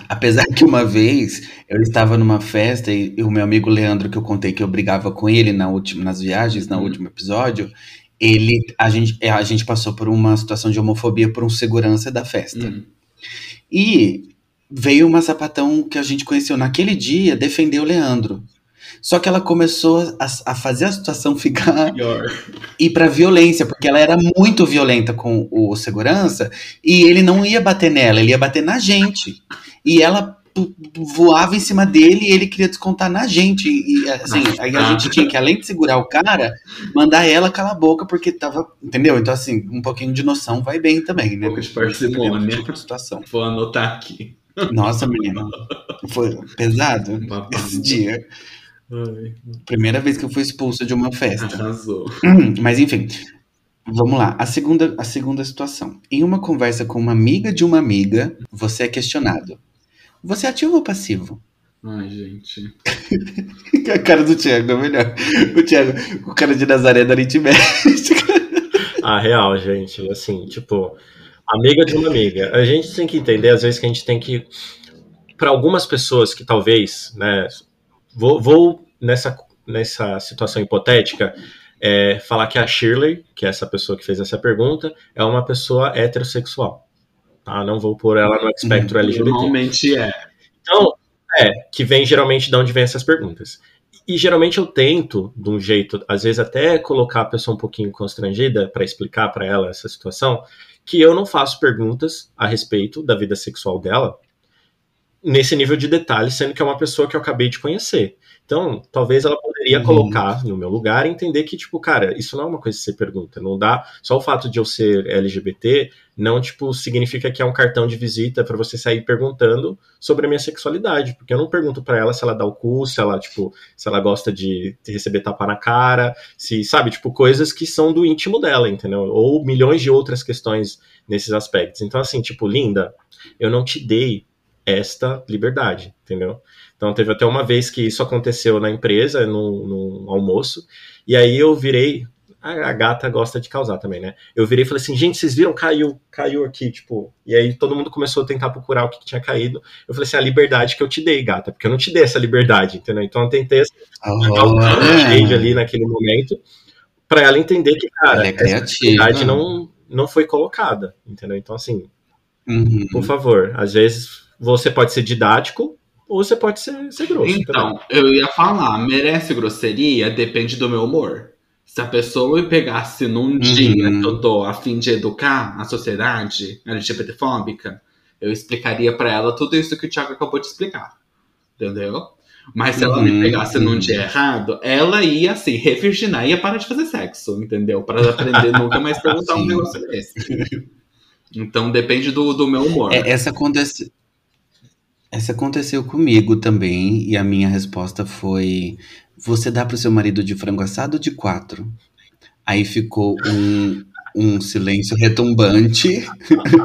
Apesar que uma vez eu estava numa festa e, e o meu amigo Leandro, que eu contei que eu brigava com ele na última, nas viagens, no Uhum. último episódio, ele, a gente, é, a gente passou por uma situação de homofobia por um segurança da festa. Hum. E veio uma sapatão que a gente conheceu naquele dia defender o Leandro. Só que ela começou a, a fazer a situação ficar Pior. ir pra violência, porque ela era muito violenta com o segurança e ele não ia bater nela, ele ia bater na gente. E ela voava em cima dele e ele queria descontar na gente. E assim, aí a gente tinha que, além de segurar o cara, mandar ela calar a boca, porque tava. Entendeu? Então, assim, um pouquinho de noção vai bem também, né? Um pouco de parcimônia. Tipo de situação. Vou anotar aqui. Nossa, menina. Foi pesado Babado. esse dia. Ai, Primeira vez que eu fui expulso de uma festa. arrasou. Hum, Mas enfim, vamos lá. A segunda, a segunda situação. Em uma conversa com uma amiga de uma amiga, você é questionado. Você é ativo ou passivo? Ai, gente. A cara do Thiago é melhor. O Thiago, o cara de Nazaré da aritmética. Ah, real, gente. Assim, tipo, amiga de uma amiga. A gente tem que entender, às vezes, que a gente tem que. Para algumas pessoas que talvez, né. Vou, vou nessa, nessa situação hipotética, é, falar que a Shirley, que é essa pessoa que fez essa pergunta, é uma pessoa heterossexual. Tá? Não vou pôr ela no espectro LGBT. Normalmente é. Então, é, que vem geralmente de onde vem essas perguntas. E geralmente eu tento, de um jeito, às vezes até colocar a pessoa um pouquinho constrangida para explicar para ela essa situação, que eu não faço perguntas a respeito da vida sexual dela nesse nível de detalhe, sendo que é uma pessoa que eu acabei de conhecer. Então, talvez ela poderia Uhum. colocar no meu lugar e entender que, tipo, cara, isso não é uma coisa que você pergunta. Não dá. Só o fato de eu ser LGBT não, tipo, significa que é um cartão de visita para você sair perguntando sobre a minha sexualidade. Porque eu não pergunto para ela se ela dá o cu, se ela, tipo, se ela gosta de receber tapa na cara, se, sabe, tipo, coisas que são do íntimo dela, entendeu? Ou milhões de outras questões nesses aspectos. Então, assim, tipo, linda, eu não te dei esta liberdade, entendeu? Então teve até uma vez que isso aconteceu na empresa, num, num almoço, e aí eu virei a, a, gata gosta de causar também, né? Eu virei e falei assim, gente, vocês viram? Caiu, caiu aqui, tipo. E aí todo mundo começou a tentar procurar o que tinha caído. Eu falei assim, a liberdade que eu te dei, gata, porque eu não te dei essa liberdade, entendeu? Então eu tentei assim, oh, é. ali naquele momento para ela entender que, cara, é essa liberdade não, não foi colocada, entendeu? Então, assim, uhum. por favor, às vezes você pode ser didático, ou você pode ser, ser grosso. Então, também. eu ia falar, merece grosseria? Depende do meu humor. Se a pessoa me pegasse num uhum. dia que eu tô a fim de educar a sociedade LGBTfóbica, eu explicaria para ela tudo isso que o Thiago acabou de explicar. Entendeu? Mas se ela uhum. me pegasse num dia errado, ela ia assim, revirginar e ia parar de fazer sexo, entendeu? Para aprender nunca mais perguntar um negócio desse. Então depende do, do meu humor. É, essa acontece. Essa aconteceu comigo também, e a minha resposta foi: Você dá pro seu marido de frango assado de quatro? Aí ficou um, um silêncio retumbante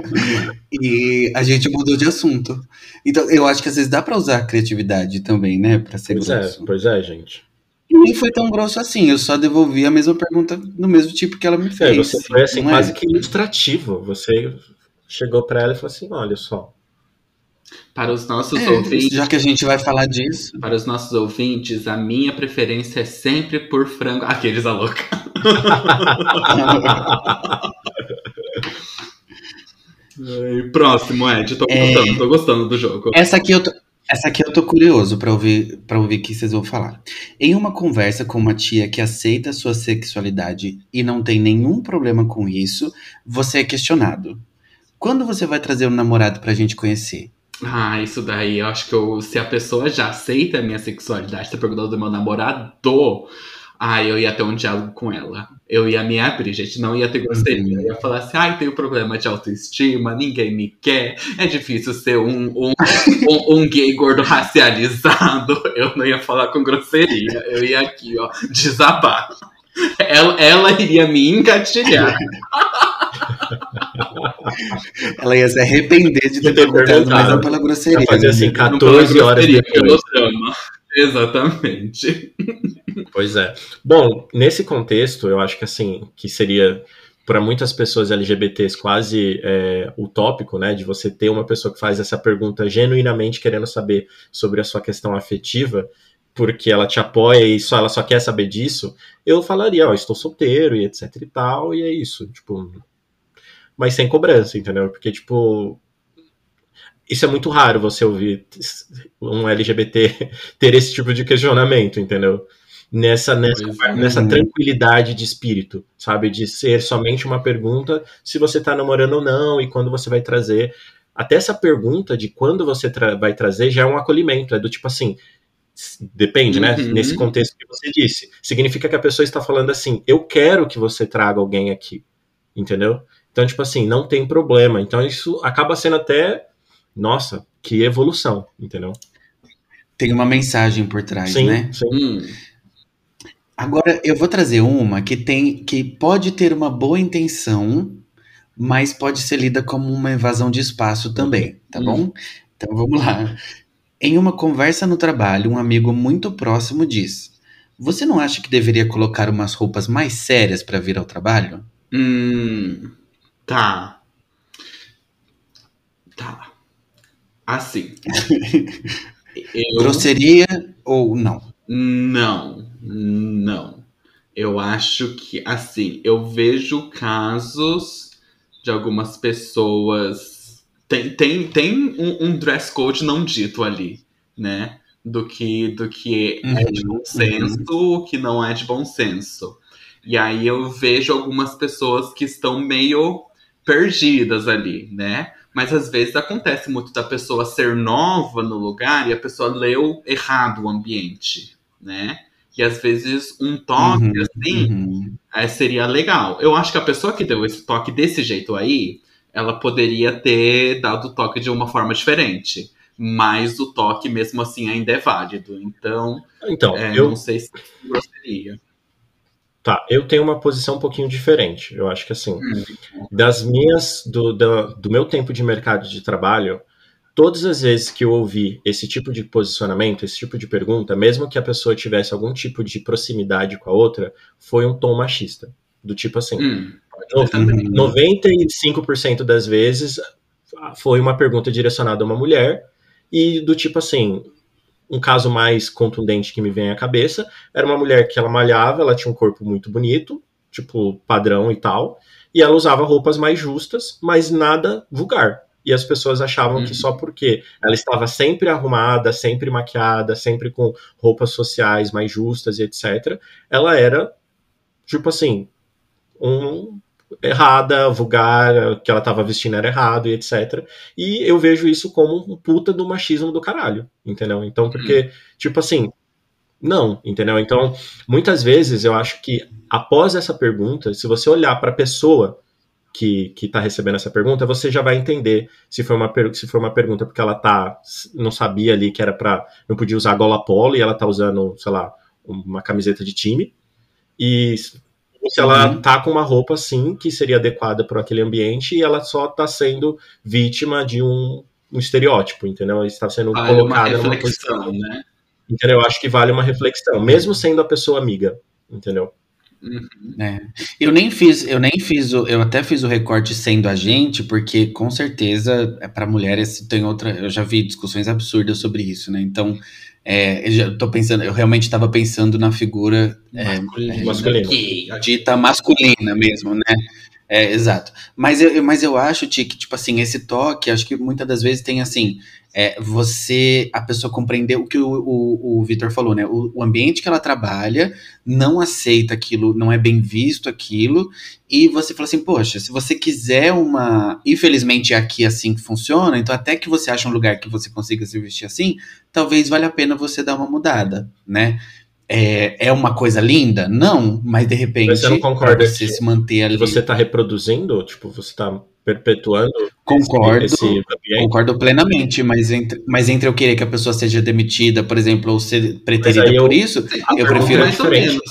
e a gente mudou de assunto. Então, eu acho que às vezes dá para usar a criatividade também, né? Pra ser pois é, grosso. É, pois é, gente. E nem foi tão grosso assim, eu só devolvi a mesma pergunta no mesmo tipo que ela me fez. É, você foi assim, é? quase que ilustrativo. Você chegou para ela e falou assim: olha só, para os nossos é, ouvintes. Já que a gente vai falar disso. Para os nossos ouvintes, a minha preferência é sempre por frango. Aqueles a louca. Próximo, Ed. Tô é... gostando, tô gostando do jogo. Essa aqui eu tô. Essa aqui eu tô curioso para ouvir para ouvir o que vocês vão falar. Em uma conversa com uma tia que aceita a sua sexualidade e não tem nenhum problema com isso, você é questionado. Quando você vai trazer um namorado pra gente conhecer? Ah, isso daí, eu acho que eu, se a pessoa já aceita a minha sexualidade, tá perguntando do meu namorado, ah, eu ia ter um diálogo com ela. Eu ia me abrir, gente, não ia ter grosseria. Uhum. Eu ia falar assim, ai, tenho problema de autoestima, ninguém me quer, é difícil ser um, um, um, um, gay gordo racializado. Eu não ia falar com grosseria, eu ia aqui, ó, desabar. Ela, ela iria me engatilhar. Ela ia se arrepender de ter perguntado, mas não pela grosseria. Fazer assim, 14 horas depois. Exatamente. Pois é. Bom, nesse contexto, eu acho que assim, que seria para muitas pessoas LGBTs quase é, utópico, né, de você ter uma pessoa que faz essa pergunta genuinamente querendo saber sobre a sua questão afetiva, porque ela te apoia e só ela só quer saber disso, eu falaria, ó, estou solteiro e etc e tal, e é isso, tipo, mas sem cobrança, entendeu? Porque, tipo, isso é muito raro você ouvir um LGBT ter esse tipo de questionamento, entendeu? Nessa, nessa, é. nessa tranquilidade de espírito, sabe? De ser somente uma pergunta se você tá namorando ou não e quando você vai trazer. Até essa pergunta de quando você tra vai trazer já é um acolhimento, é do tipo assim. Depende, né? uhum. né? Nesse contexto que você disse. Significa que a pessoa está falando assim: eu quero que você traga alguém aqui, entendeu? Então, tipo assim, não tem problema. Então, isso acaba sendo até, nossa, que evolução, entendeu? Tem uma mensagem por trás, sim, né? Sim. Hum. Agora, eu vou trazer uma que tem que pode ter uma boa intenção, mas pode ser lida como uma invasão de espaço também, tá hum. bom? Então vamos lá. Em uma conversa no trabalho, um amigo muito próximo diz: Você não acha que deveria colocar umas roupas mais sérias para vir ao trabalho? Hum. Tá. Tá. Assim. eu... Grosseria ou não? Não, não. Eu acho que, assim, eu vejo casos de algumas pessoas. Tem, tem, tem um, um dress code não dito ali, né? Do que, do que uhum, é de bom uhum. senso, o uhum. que não é de bom senso. E aí eu vejo algumas pessoas que estão meio perdidas ali, né? Mas às vezes acontece muito da pessoa ser nova no lugar e a pessoa leu errado o ambiente, né? E às vezes um toque uhum, assim uhum. É, seria legal. Eu acho que a pessoa que deu esse toque desse jeito aí, ela poderia ter dado o toque de uma forma diferente. Mas o toque, mesmo assim, ainda é válido. Então, então é, eu não sei se gostaria. Tá, eu tenho uma posição um pouquinho diferente. Eu acho que assim, das minhas, do, do, do, meu tempo de mercado de trabalho, todas as vezes que eu ouvi esse tipo de posicionamento, esse tipo de pergunta, mesmo que a pessoa tivesse algum tipo de proximidade com a outra, foi um tom machista. Do tipo assim, Hum, no- 95% das vezes foi uma pergunta direcionada a uma mulher, e do tipo assim, um caso mais contundente que me vem à cabeça era uma mulher que ela malhava, ela tinha um corpo muito bonito, tipo padrão e tal, e ela usava roupas mais justas, mas nada vulgar. E as pessoas achavam Uhum. que só porque ela estava sempre arrumada, sempre maquiada, sempre com roupas sociais mais justas e etc., ela era, tipo assim, um errada, vulgar, o que ela estava vestindo era errado e etc. E eu vejo isso como um puta do machismo do caralho, entendeu? Então, porque, tipo assim, não, entendeu? Então, muitas vezes eu acho que após essa pergunta, se você olhar para a pessoa que, que tá recebendo essa pergunta, você já vai entender se foi uma, se foi uma pergunta porque ela tá não sabia ali que era para não podia usar gola polo e ela tá usando, sei lá, uma camiseta de time. E se ela Uhum. tá com uma roupa assim que seria adequada para aquele ambiente e ela só tá sendo vítima de um, um estereótipo, entendeu? Ela está sendo vale uma colocada numa reflexão, posição. né? Entendeu? Eu acho que vale uma reflexão, mesmo sendo a pessoa amiga, entendeu? É. Eu nem fiz, eu nem fiz o, eu até fiz o recorte sendo a gente, porque com certeza é para mulheres tem outra, eu já vi discussões absurdas sobre isso, né? Então, é, eu já tô pensando, eu realmente estava pensando na figura é, Masculino. masculino. Ok, ok. dita masculina mesmo, né? É, exato. Mas eu, mas eu acho, Ti, que, tipo assim, esse toque, acho que muitas das vezes tem assim, é, você, a pessoa compreender o que o, o, o Vitor falou, né? O, o ambiente que ela trabalha não aceita aquilo, não é bem visto aquilo, e você fala assim, poxa, se você quiser uma. Infelizmente é aqui assim que funciona, então até que você ache um lugar que você consiga se vestir assim, talvez valha a pena você dar uma mudada, né? É, é uma coisa linda? Não, mas de repente, Mas você não concorda você se manter ali. Você tá reproduzindo, tipo, você tá perpetuando Concordo, esse ambiente. concordo plenamente, mas entre, mas entre eu querer que a pessoa seja demitida, por exemplo, ou ser preterida eu- por isso, eu prefiro é mais ou diferente.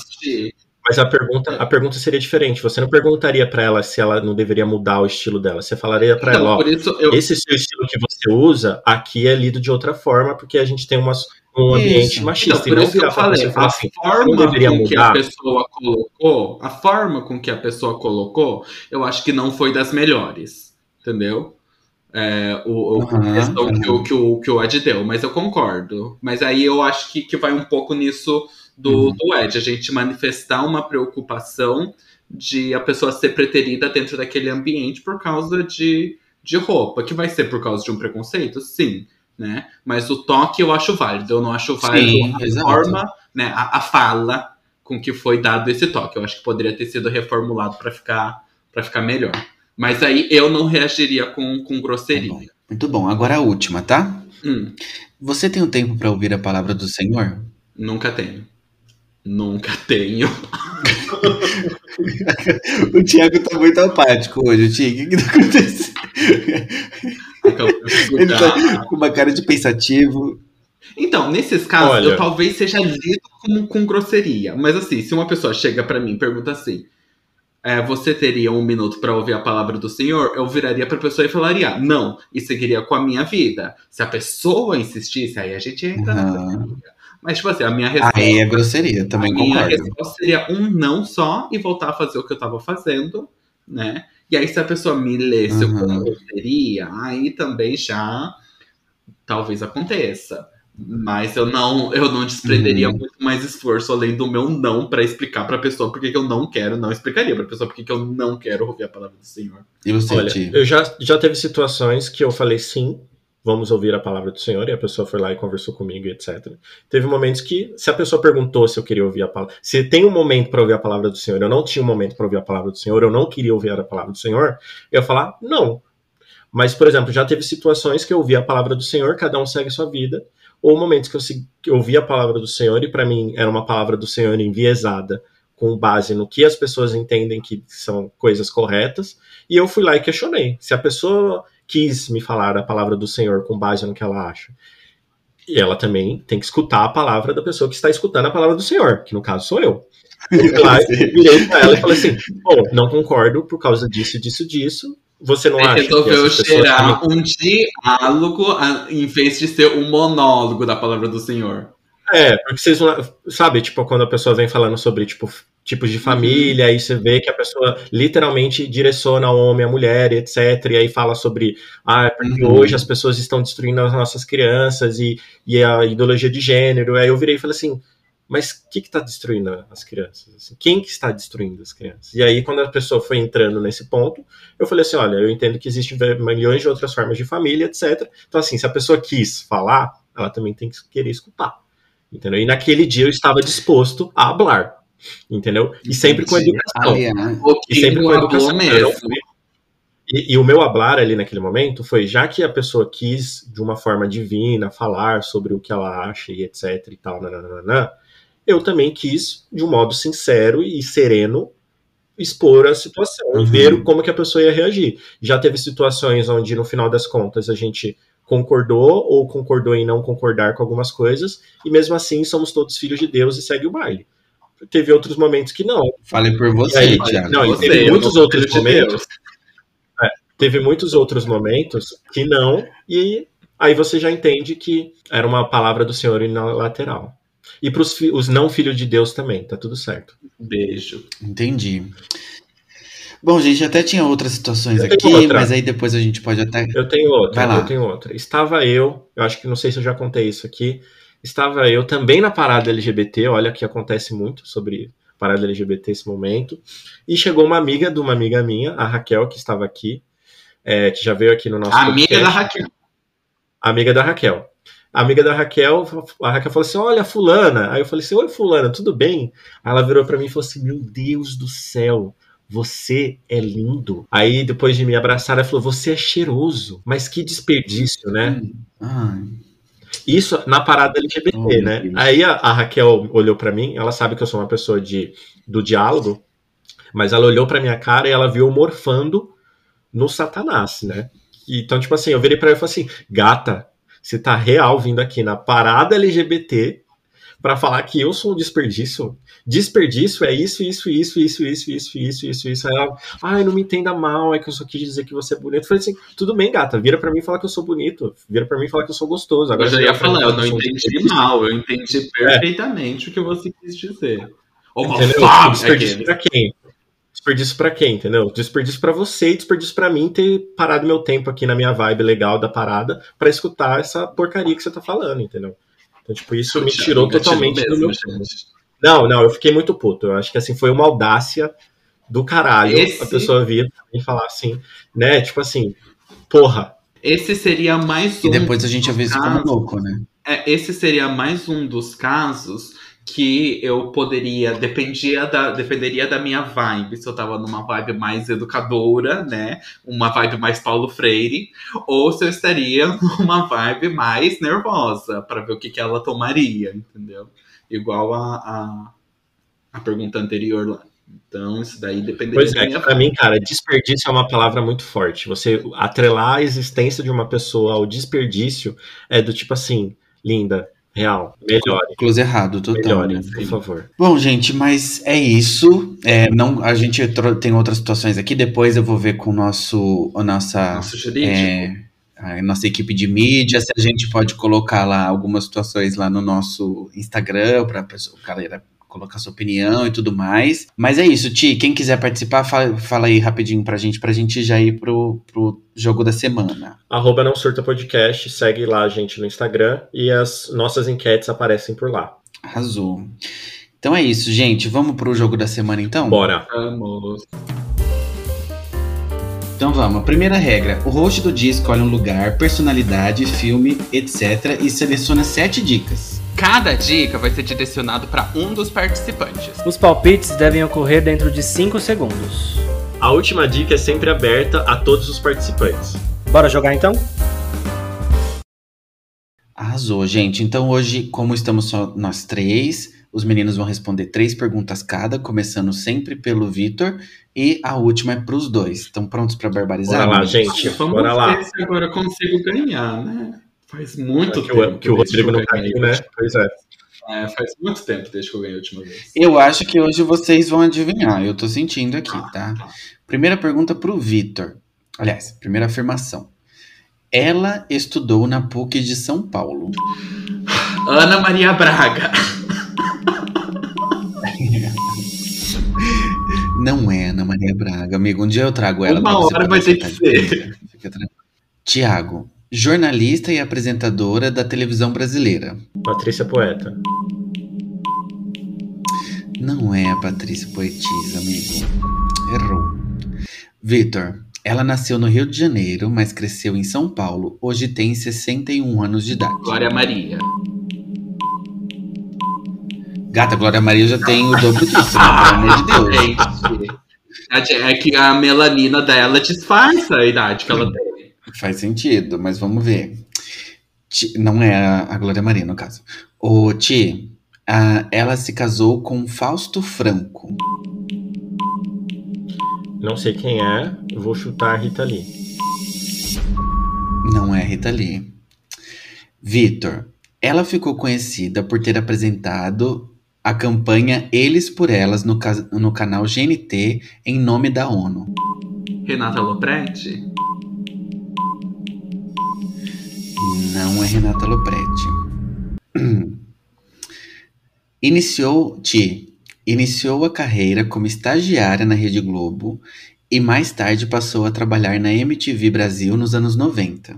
Mas a pergunta, a pergunta seria diferente. Você não perguntaria pra ela se ela não deveria mudar o estilo dela. Você falaria pra Então, ela, ó, por isso eu, esse seu estilo que você usa aqui é lido de outra forma, porque a gente tem uma, um ambiente Isso. machista. Então, por isso que eu falei, a assim, forma com que a pessoa colocou, a forma com que a pessoa colocou, eu acho que não foi das melhores, entendeu? É, o, o- a questão que, aham. o, que, o, que o Ed deu, mas eu concordo. Mas aí eu acho que, que vai um pouco nisso do, Uhum. do Ed, a gente manifestar uma preocupação de a pessoa ser preterida dentro daquele ambiente por causa de, de roupa, que vai ser por causa de um preconceito, sim, né? Mas o toque eu acho válido, eu não acho válido Sim, a exato. forma, né, a, a fala com que foi dado esse toque. Eu acho que poderia ter sido reformulado para ficar para ficar melhor. Mas aí eu não reagiria com, com Tá grosseria. bom. Muito bom. Agora a última, tá? Hum, Você tem um tempo pra ouvir a palavra do Senhor? nunca tenho. Nunca tenho. o Thiago tá muito apático hoje, Thiago. O que, que tá acontecendo? De Ele tá com uma cara de pensativo. Então, nesses casos, Olha. eu talvez seja lido como com grosseria. Mas assim, se uma pessoa chega pra mim e pergunta assim: é, você teria um minuto pra ouvir a palavra do Senhor? Eu viraria pra pessoa e falaria não, e seguiria com a minha vida. Se a pessoa insistisse, aí a gente entra na Aham. grosseria. Mas, tipo assim, a minha resposta. Aí é grosseria, também a minha concordo. resposta seria um não só e voltar a fazer o que eu tava fazendo, né? E aí, se a pessoa me lesse Uhum. como grosseria, aí também já talvez aconteça. Mas eu não, eu não desprenderia Uhum. muito mais esforço além do meu não pra explicar pra pessoa por que eu não quero, não explicaria pra pessoa por que eu não quero ouvir a palavra do Senhor. E você, Olha, eu já, já teve situações que eu falei sim, vamos ouvir a palavra do Senhor, e a pessoa foi lá e conversou comigo, etc. Teve momentos que, se a pessoa perguntou se eu queria ouvir a palavra, se tem um momento para ouvir a palavra do Senhor, eu não tinha um momento para ouvir a palavra do Senhor, eu não queria ouvir a palavra do Senhor, eu ia falar não. Mas, por exemplo, já teve situações que eu ouvi a palavra do Senhor, cada um segue a sua vida, ou momentos que eu, que eu ouvi a palavra do Senhor e para mim era uma palavra do Senhor enviesada, com base no que as pessoas entendem que são coisas corretas, e eu fui lá e questionei. Se a pessoa quis me falar a palavra do Senhor com base no que ela acha, e ela também tem que escutar a palavra da pessoa que está escutando a palavra do Senhor, que no caso sou eu. Eu fui lá virei pra ela e falei assim: Bom, não concordo por causa disso, disso, disso. Você não Ele acha que resolveu pessoas gerar um diálogo em vez de ser um monólogo da palavra do Senhor. É, porque vocês não. Sabe, tipo, quando a pessoa vem falando sobre, tipo, tipos de família, uhum. aí você vê que a pessoa literalmente direciona o homem, a mulher, etc. E aí fala sobre, ah, porque uhum. hoje as pessoas estão destruindo as nossas crianças e, e a ideologia de gênero. Aí eu virei e falei assim, mas o que está destruindo as crianças? Assim, quem que está destruindo as crianças? E aí, quando a pessoa foi entrando nesse ponto, eu falei assim, olha, eu entendo que existem milhões de outras formas de família, etc. Então, assim, se a pessoa quis falar, ela também tem que querer escutar. Entendeu? E naquele dia eu estava disposto a falar entendeu? E sempre com educação. Aliás, e sempre com educação. Mesmo. E, e, o meu hablar ali naquele momento foi, já que a pessoa quis, de uma forma divina, falar sobre o que ela acha e etc e tal, nananana, eu também quis, de um modo sincero e sereno, expor a situação uhum. e ver como que a pessoa ia reagir. Já teve situações onde, no final das contas, a gente concordou ou concordou em não concordar com algumas coisas, e mesmo assim somos todos filhos de Deus e segue o baile teve outros momentos que não. Falei por você, aí, Thiago. Não, você, teve muitos outros momentos. É, teve muitos outros momentos que não, e aí você já entende que era uma palavra do Senhor lateral. E para os não filhos de Deus também, tá tudo certo. Beijo. Entendi. Bom, gente, até tinha outras situações aqui, outra. mas aí depois a gente pode até. Eu tenho outra, eu tenho outra. Estava eu, eu acho que não sei se eu já contei isso aqui, estava eu também na parada LGBT, olha que acontece muito sobre parada LGBT esse momento, e chegou uma amiga de uma amiga minha, a Raquel, que estava aqui, é, que já veio aqui no nosso Amiga podcast. da Raquel. Amiga da Raquel. A amiga da Raquel, a Raquel falou assim: Olha, Fulana. Aí eu falei assim: Oi, Fulana, tudo bem? Aí ela virou para mim e falou assim: Meu Deus do céu, você é lindo. Aí, depois de me abraçar, ela falou: Você é cheiroso. Mas que desperdício, né? Ai. Isso na parada LGBT, oh, né? Aí a, a, Raquel olhou para mim, ela sabe que eu sou uma pessoa de, do diálogo, mas ela olhou para minha cara e ela viu morfando no Satanás, né? Então, tipo assim, eu virei pra ela e falei assim: gata, você tá real vindo aqui na parada LGBT para falar que eu sou um desperdício. Desperdício é isso, isso, isso, isso, isso, isso, isso, isso, isso. Aí ela, ai, não me entenda mal, é que eu só quis dizer que você é bonito. Eu falei assim, tudo bem, gata, vira para mim falar que eu sou bonito, vira para mim falar que eu sou gostoso. Agora eu já ia falar, eu não entendi mal, eu entendi perfeitamente é. o que você quis dizer. Entendeu? Desperdício pra quem? Desperdício pra quem, entendeu? Desperdício pra você e desperdício pra mim ter parado meu tempo aqui na minha vibe legal da parada para escutar essa porcaria que você tá falando, entendeu? Então, tipo, isso me tirou totalmente mesmo, do meu. Não, não, eu fiquei muito puto. Eu acho que assim foi uma audácia do caralho Esse... a pessoa vir e falar assim, né? Tipo assim, porra. Esse seria mais um. E depois a gente avisa como louco, né? É, esse seria mais um dos casos que eu poderia, dependia da, dependeria da minha vibe, se eu tava numa vibe mais educadora, né? Uma vibe mais Paulo Freire, ou se eu estaria numa vibe mais nervosa, para ver o que, que ela tomaria, entendeu? Igual a, a, a pergunta anterior lá. Então, isso daí dependeria pois é, pra mim, cara, desperdício é uma palavra muito forte. Você atrelar a existência de uma pessoa ao desperdício é do tipo assim, linda, Real, melhore. Close errado, total. Melhore, né? por favor. Bom, gente, mas é isso. É, não, a gente tem outras situações aqui. Depois eu vou ver com o nosso, a nossa, nosso jurídico. É, a nossa equipe de mídia, se a gente pode colocar lá algumas situações lá no nosso Instagram para o galera colocar sua opinião e tudo mais. Mas é isso, Ti. Quem quiser participar, fala, fala aí rapidinho pra gente, pra gente já ir pro, pro jogo da semana. Arroba Não Surta Podcast, segue lá a gente no Instagram e as nossas enquetes aparecem por lá. Arrasou. Então é isso, gente. Vamos pro jogo da semana então? Bora. Vamos. Então vamos. Primeira regra: o host do dia escolhe um lugar, personalidade, filme, etc. e seleciona sete dicas. Cada dica vai ser direcionado para um dos participantes. Os palpites devem ocorrer dentro de 5 segundos. A última dica é sempre aberta a todos os participantes. Bora jogar então? Arrasou, gente. Então hoje, como estamos só nós três, os meninos vão responder três perguntas cada, começando sempre pelo Vitor, e a última é para os dois. Estão prontos para barbarizar? Bora lá, gente. Vamos Bora lá. ver se agora eu consigo ganhar, né? Faz muito que tempo o, que o Rodrigo não tá aqui, né? Pois é. é. Faz muito tempo desde que eu ganhei a última vez. Eu acho que hoje vocês vão adivinhar. Eu tô sentindo aqui, tá? Primeira pergunta pro Vitor. Aliás, primeira afirmação. Ela estudou na PUC de São Paulo. Ana Maria Braga. Não é Ana Maria Braga, amigo. Um dia eu trago ela. Uma hora vai ter que ser. Tiago, jornalista e apresentadora da televisão brasileira. Patrícia Poeta. Não é a Patrícia Poetisa, amigo. Errou. Vitor, ela nasceu no Rio de Janeiro, mas cresceu em São Paulo. Hoje tem 61 anos de idade. Glória Maria. Gata, Glória Maria já tem o dobro disso, né? Pelo amor de Deus. É que a melanina dela disfarça a idade que ela tem. Faz sentido, mas vamos ver. Ti- Não é a a Glória Maria, no caso. O Ti, ah, ela se casou com Fausto Franco. Não sei quem é, eu vou chutar a Rita Lee. Não é Rita Lee. Vitor, ela ficou conhecida por ter apresentado a campanha Eles por Elas no, no canal GNT em nome da ONU. Renata Lopretti? Não é Renata Lopretti. Iniciou, Ti, iniciou a carreira como estagiária na Rede Globo e mais tarde passou a trabalhar na MTV Brasil nos anos 90.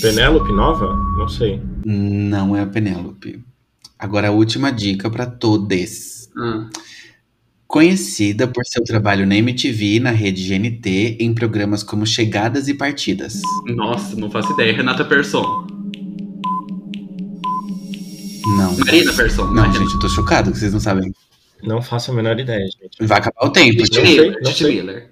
Penélope Nova? Não sei. Não é a Penélope. Agora a última dica para todos. Ah, Conhecida por seu trabalho na MTV e na rede GNT em programas como Chegadas e Partidas. nossa, não faço ideia. Renata Persson. Não. Marina Persson. Não, Marina- gente, eu tô chocado que vocês não sabem. Não faço a menor ideia, gente. Vai acabar o tempo. Gente. sei, Miller. não sei. Miller.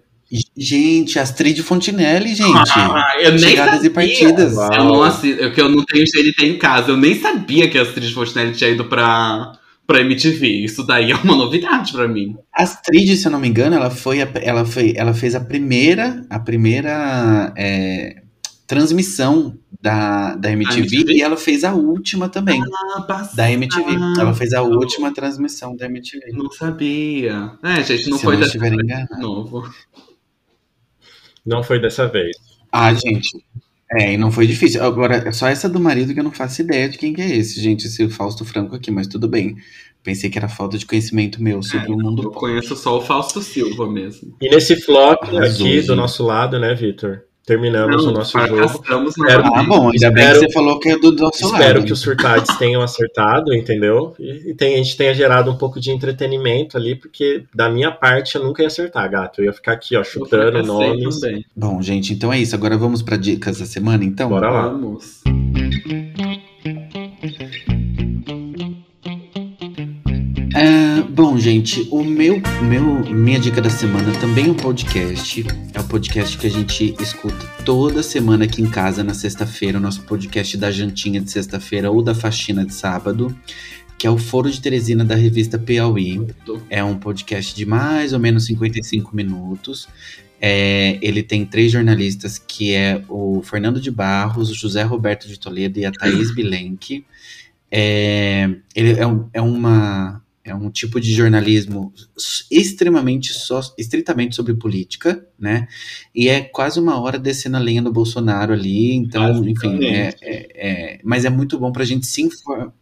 Gente, Astrid Fontinelli, gente. Ah, eu nem Chegadas sabia. e partidas. Eu não assisto, eu, que eu não tenho GNT em casa. Eu nem sabia que a Astrid Fontenelle tinha ido pra, pra MTV. Isso daí é uma novidade pra mim. Astrid, se eu não me engano, ela foi, a- ela foi, ela fez a primeira, a primeira é, transmissão da, da MTV, MTV? e ela fez a última também Ah, da MTV. Ela fez a última transmissão da MTV. Não sabia. É, gente, não se foi não dessa vez enganado. novo. Não foi dessa vez. Ah, gente. É, e não foi difícil. Agora, é só essa do marido que eu não faço ideia de quem que é esse, gente, esse Fausto Franco aqui, mas tudo bem. Pensei que era falta de conhecimento meu sobre o mundo Eu pop. conheço só o Fausto Silva mesmo. E nesse flop Arrasou, aqui gente. do nosso lado, né, Vitor? Terminamos o nosso jogo. Espero- Ah, bom, ainda bem que você falou que é do nosso Espero lado. que os surtades tenham acertado, entendeu? E, e tem- a gente tenha gerado um pouco de entretenimento ali, porque da minha parte eu nunca ia acertar, gato. Eu ia ficar aqui, ó, chutando nomes. também. Bom, gente, então é isso. Agora vamos para dicas da semana, então? Bora lá. Vamos. Bom, gente, o meu, meu, minha dica da semana também é um podcast. É o podcast que a gente escuta toda semana aqui em casa na sexta-feira, o nosso podcast da jantinha de sexta-feira ou da faxina de sábado, que é o Foro de Teresina da revista Piauí. É um podcast de mais ou menos 55 minutos. É, ele tem três jornalistas, que é o Fernando de Barros, o José Roberto de Toledo e a Thaís Bilenque. É, ele é, um- é uma, é um tipo de jornalismo extremamente só, estritamente sobre política, né? E é quase uma hora descendo a lenha do Bolsonaro ali, então, enfim, é, é- é- mas é muito bom pra gente se informar.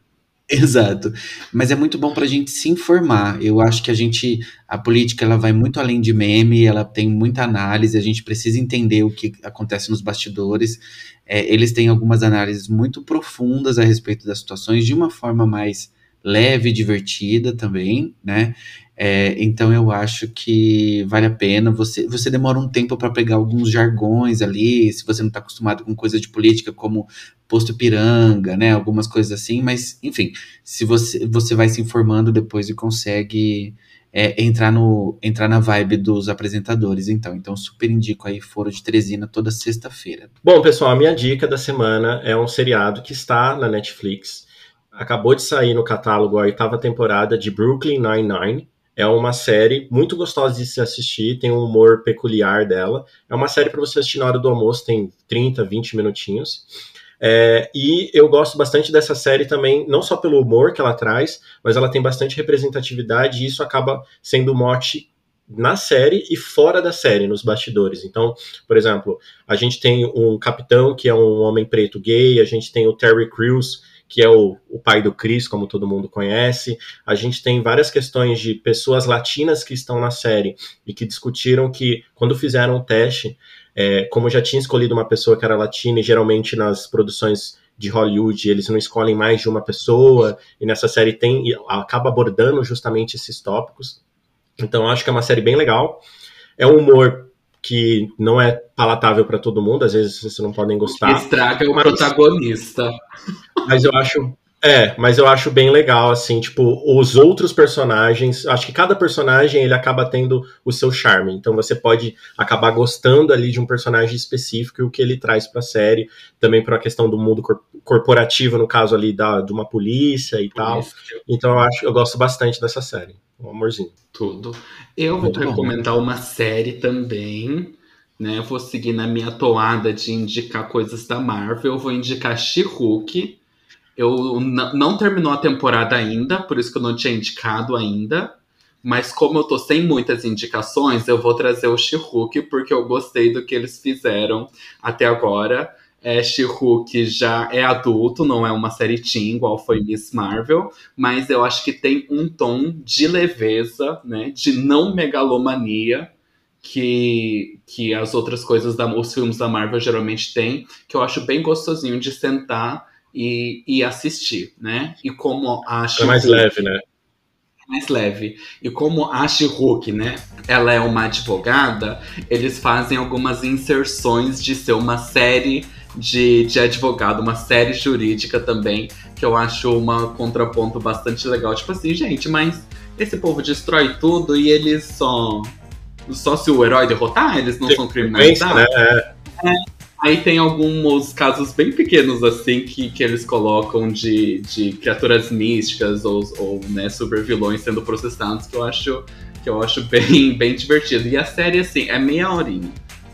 Exato. Mas é muito bom pra gente se informar. Eu acho que a gente, a política, ela vai muito além de meme, ela tem muita análise, a gente precisa entender o que acontece nos bastidores. É, eles têm algumas análises muito profundas a respeito das situações, de uma forma mais leve e divertida também, né? É, então eu acho que vale a pena. Você, você demora um tempo para pegar alguns jargões ali, se você não está acostumado com coisa de política, como posto piranga, né? Algumas coisas assim, mas enfim, se você, você vai se informando depois e consegue é, entrar, no, entrar na vibe dos apresentadores, então. Então, super indico aí Foro de Teresina toda sexta-feira. Bom, pessoal, a minha dica da semana é um seriado que está na Netflix. Acabou de sair no catálogo a oitava temporada de Brooklyn Nine-Nine. É uma série muito gostosa de se assistir, tem um humor peculiar dela. É uma série para você assistir na hora do almoço, tem 30, 20 minutinhos. É, e eu gosto bastante dessa série também, não só pelo humor que ela traz, mas ela tem bastante representatividade e isso acaba sendo mote na série e fora da série, nos bastidores. Então, por exemplo, a gente tem um capitão que é um homem preto gay, a gente tem o Terry Crews, que é o, o pai do Chris, como todo mundo conhece. A gente tem várias questões de pessoas latinas que estão na série e que discutiram que, quando fizeram o teste, é, como já tinha escolhido uma pessoa que era latina, e geralmente nas produções de Hollywood eles não escolhem mais de uma pessoa, e nessa série tem acaba abordando justamente esses tópicos. Então acho que é uma série bem legal. É um humor que não é palatável para todo mundo, às vezes vocês não podem gostar. Estraga o mas, protagonista. Mas eu acho é, mas eu acho bem legal, assim, tipo, os outros personagens, acho que cada personagem ele acaba tendo o seu charme, então você pode acabar gostando ali de um personagem específico e o que ele traz pra série, também para a questão do mundo corporativo, no caso ali da, de uma polícia e tal. Então eu acho, eu gosto bastante dessa série, um amorzinho. Tudo. Eu vou recomendar uma série também, né? Vou seguir na minha toada de indicar coisas da Marvel, eu vou indicar She-Hulk eu não terminou a temporada ainda, por isso que eu não tinha indicado ainda. Mas como eu tô sem muitas indicações, eu vou trazer o She-Hulk, porque eu gostei do que eles fizeram até agora. É, She-Hulk já é adulto, não é uma série teen, igual foi Miss Marvel, mas eu acho que tem um tom de leveza, né, de não megalomania, que, que as outras coisas, da, os filmes da Marvel geralmente têm, que eu acho bem gostosinho de sentar e, e assistir, né? E como a É mais leve, né? É mais leve. E como a she né, ela é uma advogada, eles fazem algumas inserções de ser uma série de, de advogado, uma série jurídica também, que eu acho uma contraponto bastante legal. Tipo assim, gente, mas esse povo destrói tudo e eles só. Só se o herói derrotar, eles não são criminalizados. Né? É. Aí tem alguns casos bem pequenos, assim, que, que eles colocam de, de criaturas místicas ou, ou né, super vilões sendo processados, que eu acho, que eu acho bem, bem divertido. E a série, assim, é meia horinha.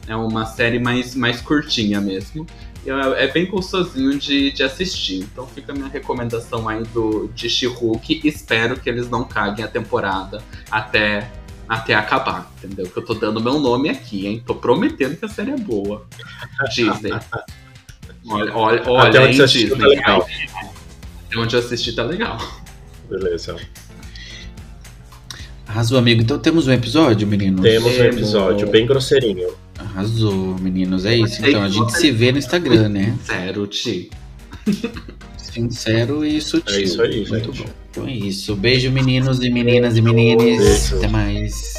É uma série mais, mais curtinha mesmo. E é, é bem gostosinho de, de assistir. Então fica a minha recomendação aí do, de She-Hulk. Espero que eles não caguem a temporada até até acabar, entendeu? Que eu tô dando meu nome aqui, hein? Tô prometendo que a série é boa. Disney. Olha, olha, olha Até onde hein, Disney. Tá legal. Até onde eu assisti tá legal. Beleza. Arrasou, amigo. Então temos um episódio, meninos? Temos um episódio, bem grosseirinho. Arrasou, meninos. É isso. Então, a gente se vê no Instagram, né? Zero, Ti. Sincero e sutil. É isso aí, Muito gente. bom. Então é isso. Beijo, meninos e meninas e menines. Até mais.